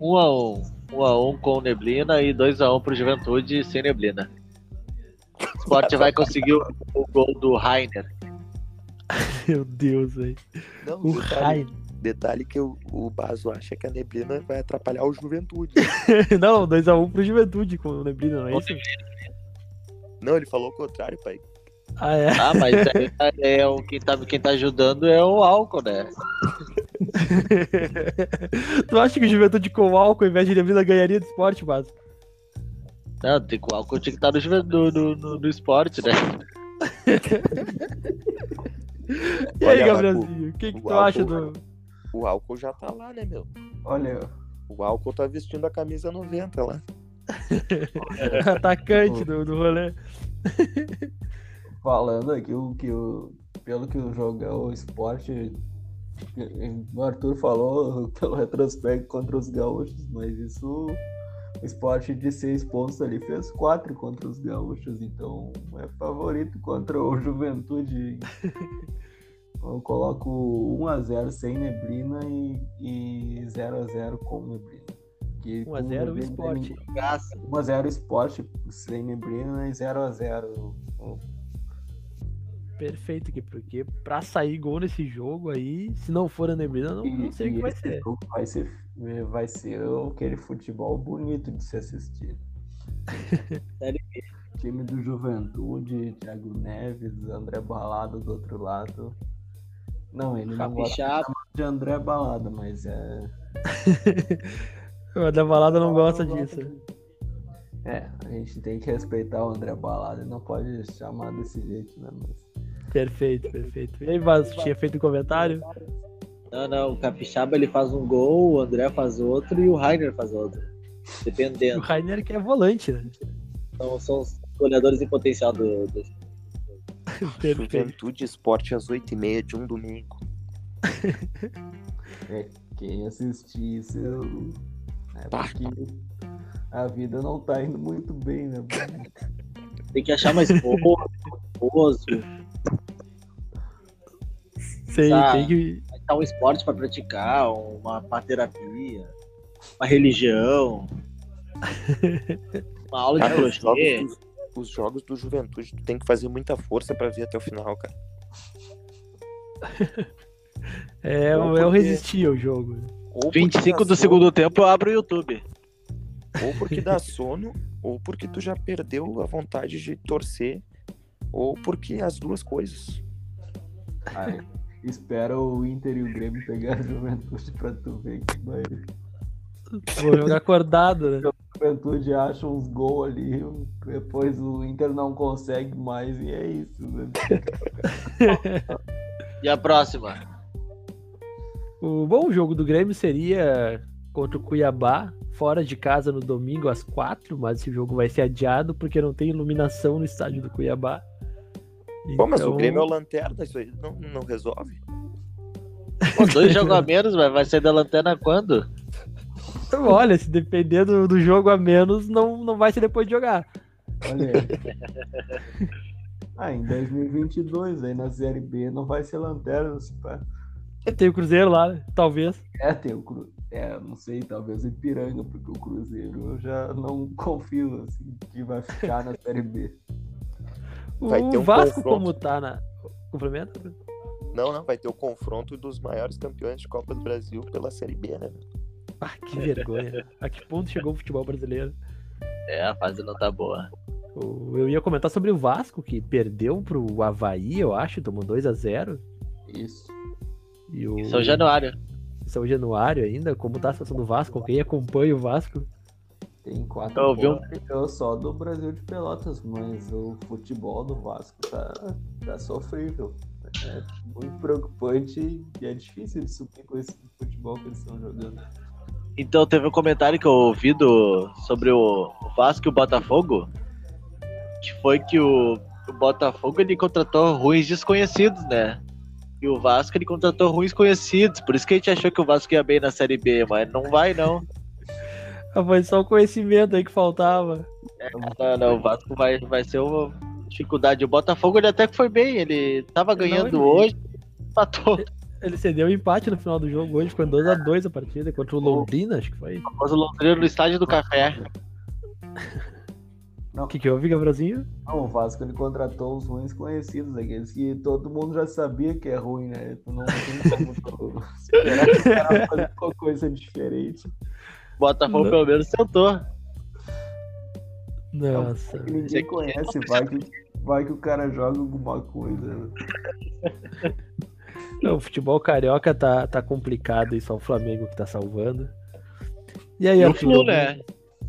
1x1. 1x1 com neblina e 2x1 pro Juventude sem neblina. O Sport vai conseguir o, o gol do Rainer. *laughs* Meu Deus, velho. O Raio. Detalhe que o, o Baso acha que a neblina vai atrapalhar o Juventude. *laughs* Não, 2x1 pro Juventude com o Neblina, não é Com isso? não, ele falou o contrário, pai. Ah, é. Ah, mas aí é o, quem, tá, quem tá ajudando é o álcool, né? *laughs* tu acha que o Juventude com álcool, ao invés de Neblina, ganharia do esporte, Baso? Não, tem, o álcool tinha que estar no, no, no, no, esporte, né? *laughs* E aí, Gabrielzinho, o que, que tu acha do. O álcool já tá lá, né, meu? Olha, O álcool tá vestindo a camisa 90 lá. *laughs* atacante do, do rolê? falando aqui o que o pelo que o jogo o esporte o Arthur falou pelo retrospecto contra os gaúchos, mas isso o esporte de seis pontos ali fez quatro contra os gaúchos, então é favorito contra o Juventude. *laughs* Eu coloco 1x0 sem neblina e, e 0x0 com neblina. Que 1x0 com o neblina esporte. 1x0 esporte sem neblina e 0x0. Perfeito aqui, porque pra sair gol nesse jogo aí, se não for a Neblina, não, não sei o que vai ser. Vai ser, vai ser aquele futebol bonito de se assistir. *laughs* Série Time do Juventude, Thiago Neves, André Balada do outro lado. Não, ele não gosta Capixaba. de André Balada, mas é. *laughs* O da balada não gosta Não disso. É, a gente tem que respeitar o André Balada, não pode chamar desse jeito, né? Mas... Perfeito, perfeito. E aí, Vaz, tinha feito um comentário? Não, não, o Capixaba ele faz um gol, o André faz outro e o Rainer faz outro. O Dependendo. Rainer que é volante, né? Então, são os goleadores em potencial do, do-. Juventude Esporte às 8h30 de um domingo. *laughs* Quem assistir isso eu- é Pá. porque a vida não tá indo muito bem, né? Tem que achar mais esposo, esposo, Sei, Tá. tem que. achar um esporte pra praticar, uma, uma terapia, uma religião, *laughs* uma aula de Cara, os crochê. jogos, os jogos do Juventude, tu tem que fazer muita força pra ver até o final, cara. *laughs* É, Ou porque- resistir ao jogo. Ou porque 25 dá do sono, segundo tempo eu abro o YouTube. Ou porque dá *laughs* sono, ou porque tu já perdeu a vontade de torcer, ou porque as duas coisas. Ai, espera o Inter e o Grêmio pegar a Juventude pra tu ver que vai. Vou jogar acordado, né? A Juventude acha uns gols ali, depois o Inter não consegue mais e é isso. Né? *laughs* E a próxima? O bom jogo do Grêmio seria contra o Cuiabá, fora de casa no domingo às quatro, mas esse jogo vai ser adiado porque não tem iluminação no estádio do Cuiabá. Pô, mas Então, o Grêmio é o lanterna, isso aí não, não resolve. Pô, dois jogos a menos, vai, vai sair da lanterna quando? Então, Olha, se depender do, do jogo a menos, não, não vai ser depois de jogar. Olha aí. *laughs* Ah, em 2022, aí na Série B não vai ser lanterna, se pá. Tem o Cruzeiro lá, né? talvez. É, tem o Cru... É, não sei, talvez o Ipiranga, porque o Cruzeiro eu já não *laughs* confio, assim, que vai ficar na Série B. Vai o ter um Vasco, confronto. como tá na. Complemento? Não, não, vai ter o confronto dos maiores campeões de Copa do Brasil pela Série B, né? Ah, que vergonha. A que ponto chegou o futebol brasileiro? É, a fase não tá boa. Eu ia comentar sobre o Vasco, que perdeu pro Havaí, eu acho, tomou 2 a 0 Isso. E o São Januário. São Januário ainda, como tá a situação do Vasco? Quem acompanha o Vasco? Tem quatro Eu vi um- só do Brasil de Pelotas, mas o futebol do Vasco tá, tá sofrível. É muito preocupante e é difícil de subir com esse futebol que eles estão jogando. Então teve um comentário que eu ouvi do, sobre o Vasco e o Botafogo, que foi que o, o Botafogo ele contratou ruins desconhecidos, né? E o Vasco ele contratou ruins conhecidos, por isso que a gente achou que o Vasco ia bem na Série B, mas não vai não. Ah, foi só o conhecimento aí que faltava. Não, não, o Vasco vai, vai ser uma dificuldade. O Botafogo ele até que foi bem, ele tava ganhando ele- hoje, empatou. Ele cedeu o empate no final do jogo hoje, ficou 2x2 a partida contra o Londrina, acho que foi. Mas o Londrina no estádio do Café. O que, que houve, Gabrielzinho? Não, o Vasco ele contratou os ruins conhecidos, aqueles que todo mundo já sabia que é ruim, né? Tu não tem como *laughs* esperar que o cara faça alguma coisa diferente. Botafogo Não. pelo menos tentou. Nossa. Que ninguém conhece, vai que, vai que o cara joga alguma coisa. né? *laughs* Não, o futebol carioca tá, tá complicado e só o Flamengo que tá salvando. E aí, E o Flu, né?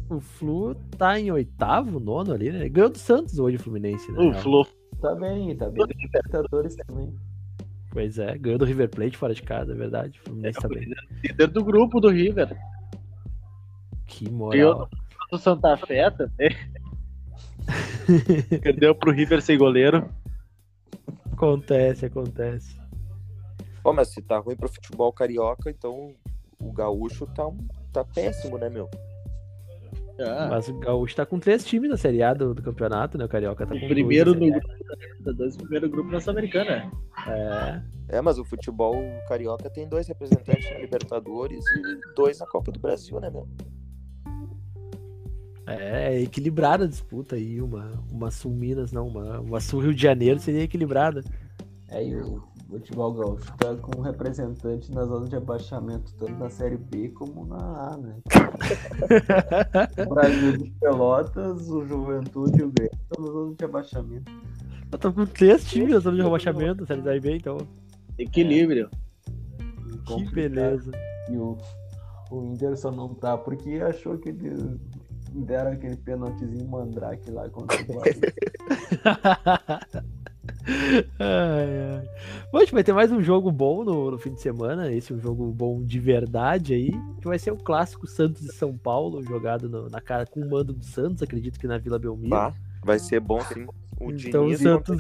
O Flu tá em oitavo, nono ali, né? Ganhou do Santos hoje o Fluminense, né? O Flu Tá bem, tá bem. Libertadores também. Pois é, ganhou do River Plate fora de casa, é verdade. O Fluminense tá bem. líder do grupo do River. Que moral. Do Santa Fé também. *laughs* Perdeu pro River sem goleiro. Acontece, acontece. Pô, mas se tá ruim pro futebol carioca, então o gaúcho tá, tá péssimo, né, meu? Ah, Mas o Gaúcho tá com três times na Série A do, do campeonato, né? O Carioca tá com o primeiro dois no grupo, dois primeiro grupo na Sul-Americana. É, É, mas o futebol carioca tem dois representantes na Libertadores e dois na Copa do Brasil, né, meu? é equilibrada a disputa aí. Uma, uma Sul Minas, não, uma, uma Sul Rio de Janeiro seria equilibrada. É, e o futebol gaúcho tá com um representante na zona de abaixamento, tanto na Série B como na A, né? *laughs* o Brasil de Pelotas, o Juventude e o Grêmio estão na zona de abaixamento. Eu tô com três times na zona de rebaixamento na Série da B, então. Equilíbrio. Que Complicado. beleza. E o, o Inter só não tá porque achou que ele deram aquele pênaltizinho mandrake lá contra o Bahia. *laughs* ai, ai. Bom, a gente vai ter mais um jogo bom no, no fim de semana. Esse é um jogo bom de verdade aí. Que vai ser o clássico Santos e São Paulo, jogado no- na cara com o mando do Santos, acredito que na Vila Belmiro. Bah, vai ser bom sim. O Então, Diniz o Santos-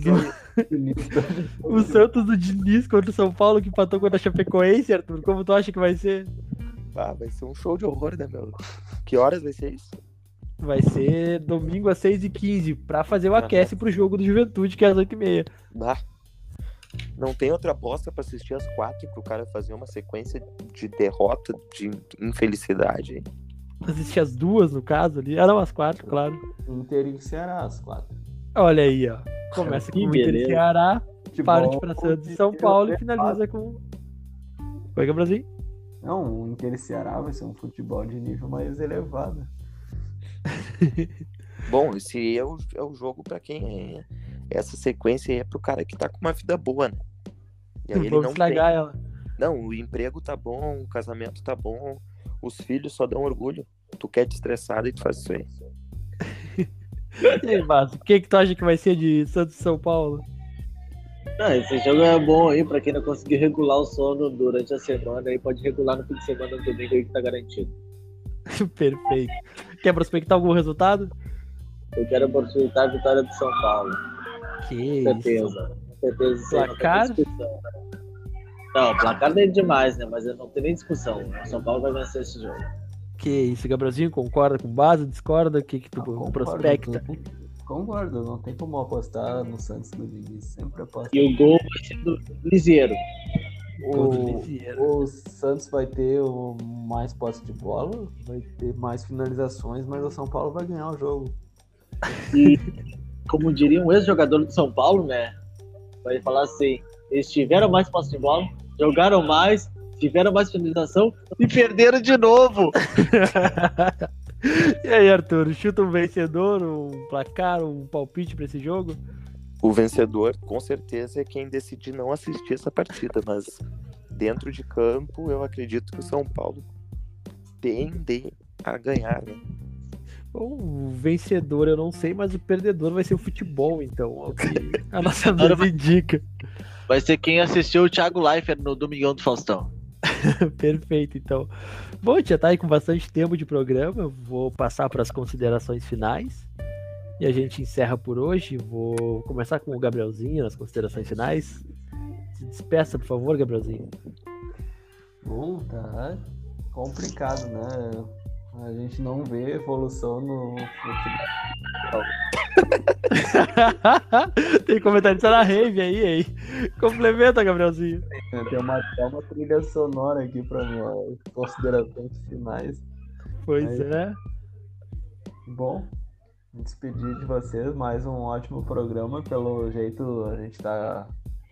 aquele- *laughs* O Santos do Diniz contra o São Paulo que empatou contra a Chapecoense, Arthur. Como tu acha que vai ser? Ah, vai ser um show de horror, né, meu? Que horas vai ser isso? Vai ser domingo às 6h15 pra fazer o aquece pro jogo do Juventude, que é às 8h30. Bah. Não tem outra aposta pra assistir às quatro pro cara fazer uma sequência de derrota, de infelicidade. hein? Assistir as duas, no caso ali. Ah, não, as quatro, claro. Inter e Ceará, as quatro. Olha aí, ó. Começa com Que o Inter e beleza. Ceará, parte pra Santos e de São Paulo e elevado. finaliza com. Oi, Gabrielzinho? Não, o Inter e Ceará vai ser um futebol de nível mais elevado. *laughs* Bom, esse é o, é o jogo pra quem é. Essa sequência aí é pro cara que tá com uma vida boa, né? E aí *laughs* ele não tem. ela. Não, o emprego tá bom, o casamento tá bom, os filhos só dão orgulho. Tu quer te estressado e tu faz isso aí. *laughs* E aí, Márcio, o que, que tu acha que vai ser de Santos e São Paulo? Não, esse jogo é bom aí pra quem não conseguir regular o sono durante a semana aí pode regular no fim de semana no domingo aí que tá garantido. *laughs* Perfeito. Quer prospectar algum resultado? Eu quero oportunidade a vitória do São Paulo. Que isso. certeza. Com certeza isso tem Placar? discussão. Não, placar nem demais, né? Mas eu não tenho nem discussão. O São Paulo vai vencer esse jogo. Que isso, Gabrielzinho? Concorda com base? Discorda? O que, que tu Ah, concordo, prospecta? Concordo, não tem como apostar no Santos do Diniz. Sempre aposto. E o gol vai ser do Liseiro. O, o Santos vai ter o mais posse de bola, vai ter mais finalizações, mas o São Paulo vai ganhar o jogo. E, como diria um ex-jogador do São Paulo, né? Vai falar assim: eles tiveram mais posse de bola, jogaram mais, tiveram mais finalização e perderam de novo. *laughs* e aí, Arthur? Chuta um vencedor, um placar, um palpite pra esse jogo? O vencedor, com certeza, é quem decidir não assistir essa partida, mas dentro de campo, eu acredito que o São Paulo tende a ganhar, né? Bom, o vencedor eu não sei, mas o perdedor vai ser o futebol, então. é o que a nossa mesa indica. Vai ser quem assistiu o Thiago Leifert no Domingão do Faustão. *laughs* Perfeito, então. Bom, já tá aí com bastante tempo de programa. eu Vou passar para as considerações finais. E a gente encerra por hoje. Vou começar com o Gabrielzinho nas considerações finais. Se despeça, por favor, Gabrielzinho. Bom, tá complicado, né? A gente não vê evolução no. *laughs* Tem comentário na rave aí, aí. Complementa, Gabrielzinho. Tem uma, até uma trilha sonora aqui para minhas considerações finais. Pois é. Bom, me despedir de vocês, mais um ótimo programa. Pelo jeito a gente tá,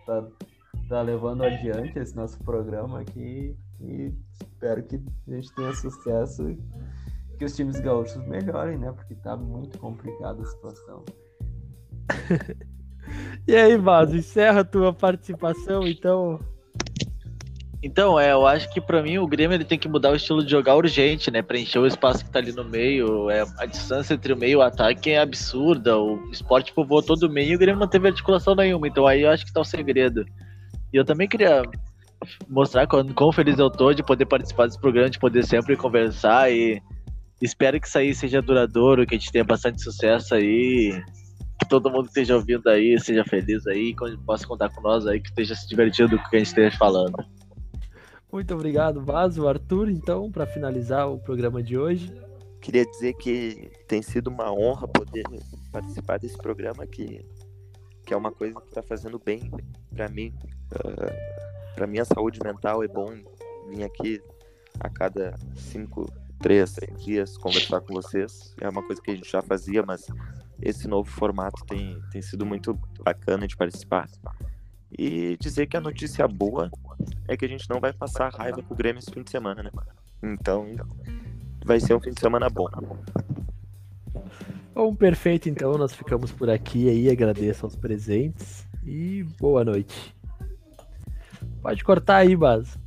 tá, tá levando adiante esse nosso programa aqui e espero que a gente tenha sucesso que os times gaúchos melhorem, né? Porque tá muito complicada a situação. *laughs* E aí, Vaso, encerra a tua participação, então. Então, é, eu acho que pra mim o Grêmio ele tem que mudar o estilo de jogar urgente, né? Preencher o espaço que tá ali no meio. É, a distância entre o meio e o ataque é absurda. O esporte povoou todo o meio e o Grêmio não teve articulação nenhuma. Então aí eu acho que tá o segredo. E eu também queria mostrar quão, quão feliz eu tô de poder participar desse programa, de poder sempre conversar e espero que isso aí seja duradouro, que a gente tenha bastante sucesso aí. Que todo mundo esteja ouvindo aí seja feliz aí, que possa contar com nós aí, que esteja se divertindo com o que a gente esteja falando. Muito obrigado, Vaso. Arthur, então, para finalizar o programa de hoje. Queria dizer que tem sido uma honra poder participar desse programa, que, que é uma coisa que está fazendo bem para mim, para minha saúde mental. É bom vir aqui a cada cinco, três dias conversar com vocês. É uma coisa que a gente já fazia, mas esse novo formato tem, tem sido muito bacana de participar. E dizer que a notícia boa é que a gente não vai passar raiva com o Grêmio esse fim de semana, né? Então, vai ser um fim de semana bom. Bom, perfeito, então. Nós ficamos por aqui aí. Agradeço aos presentes e boa noite. Pode cortar aí, Bas.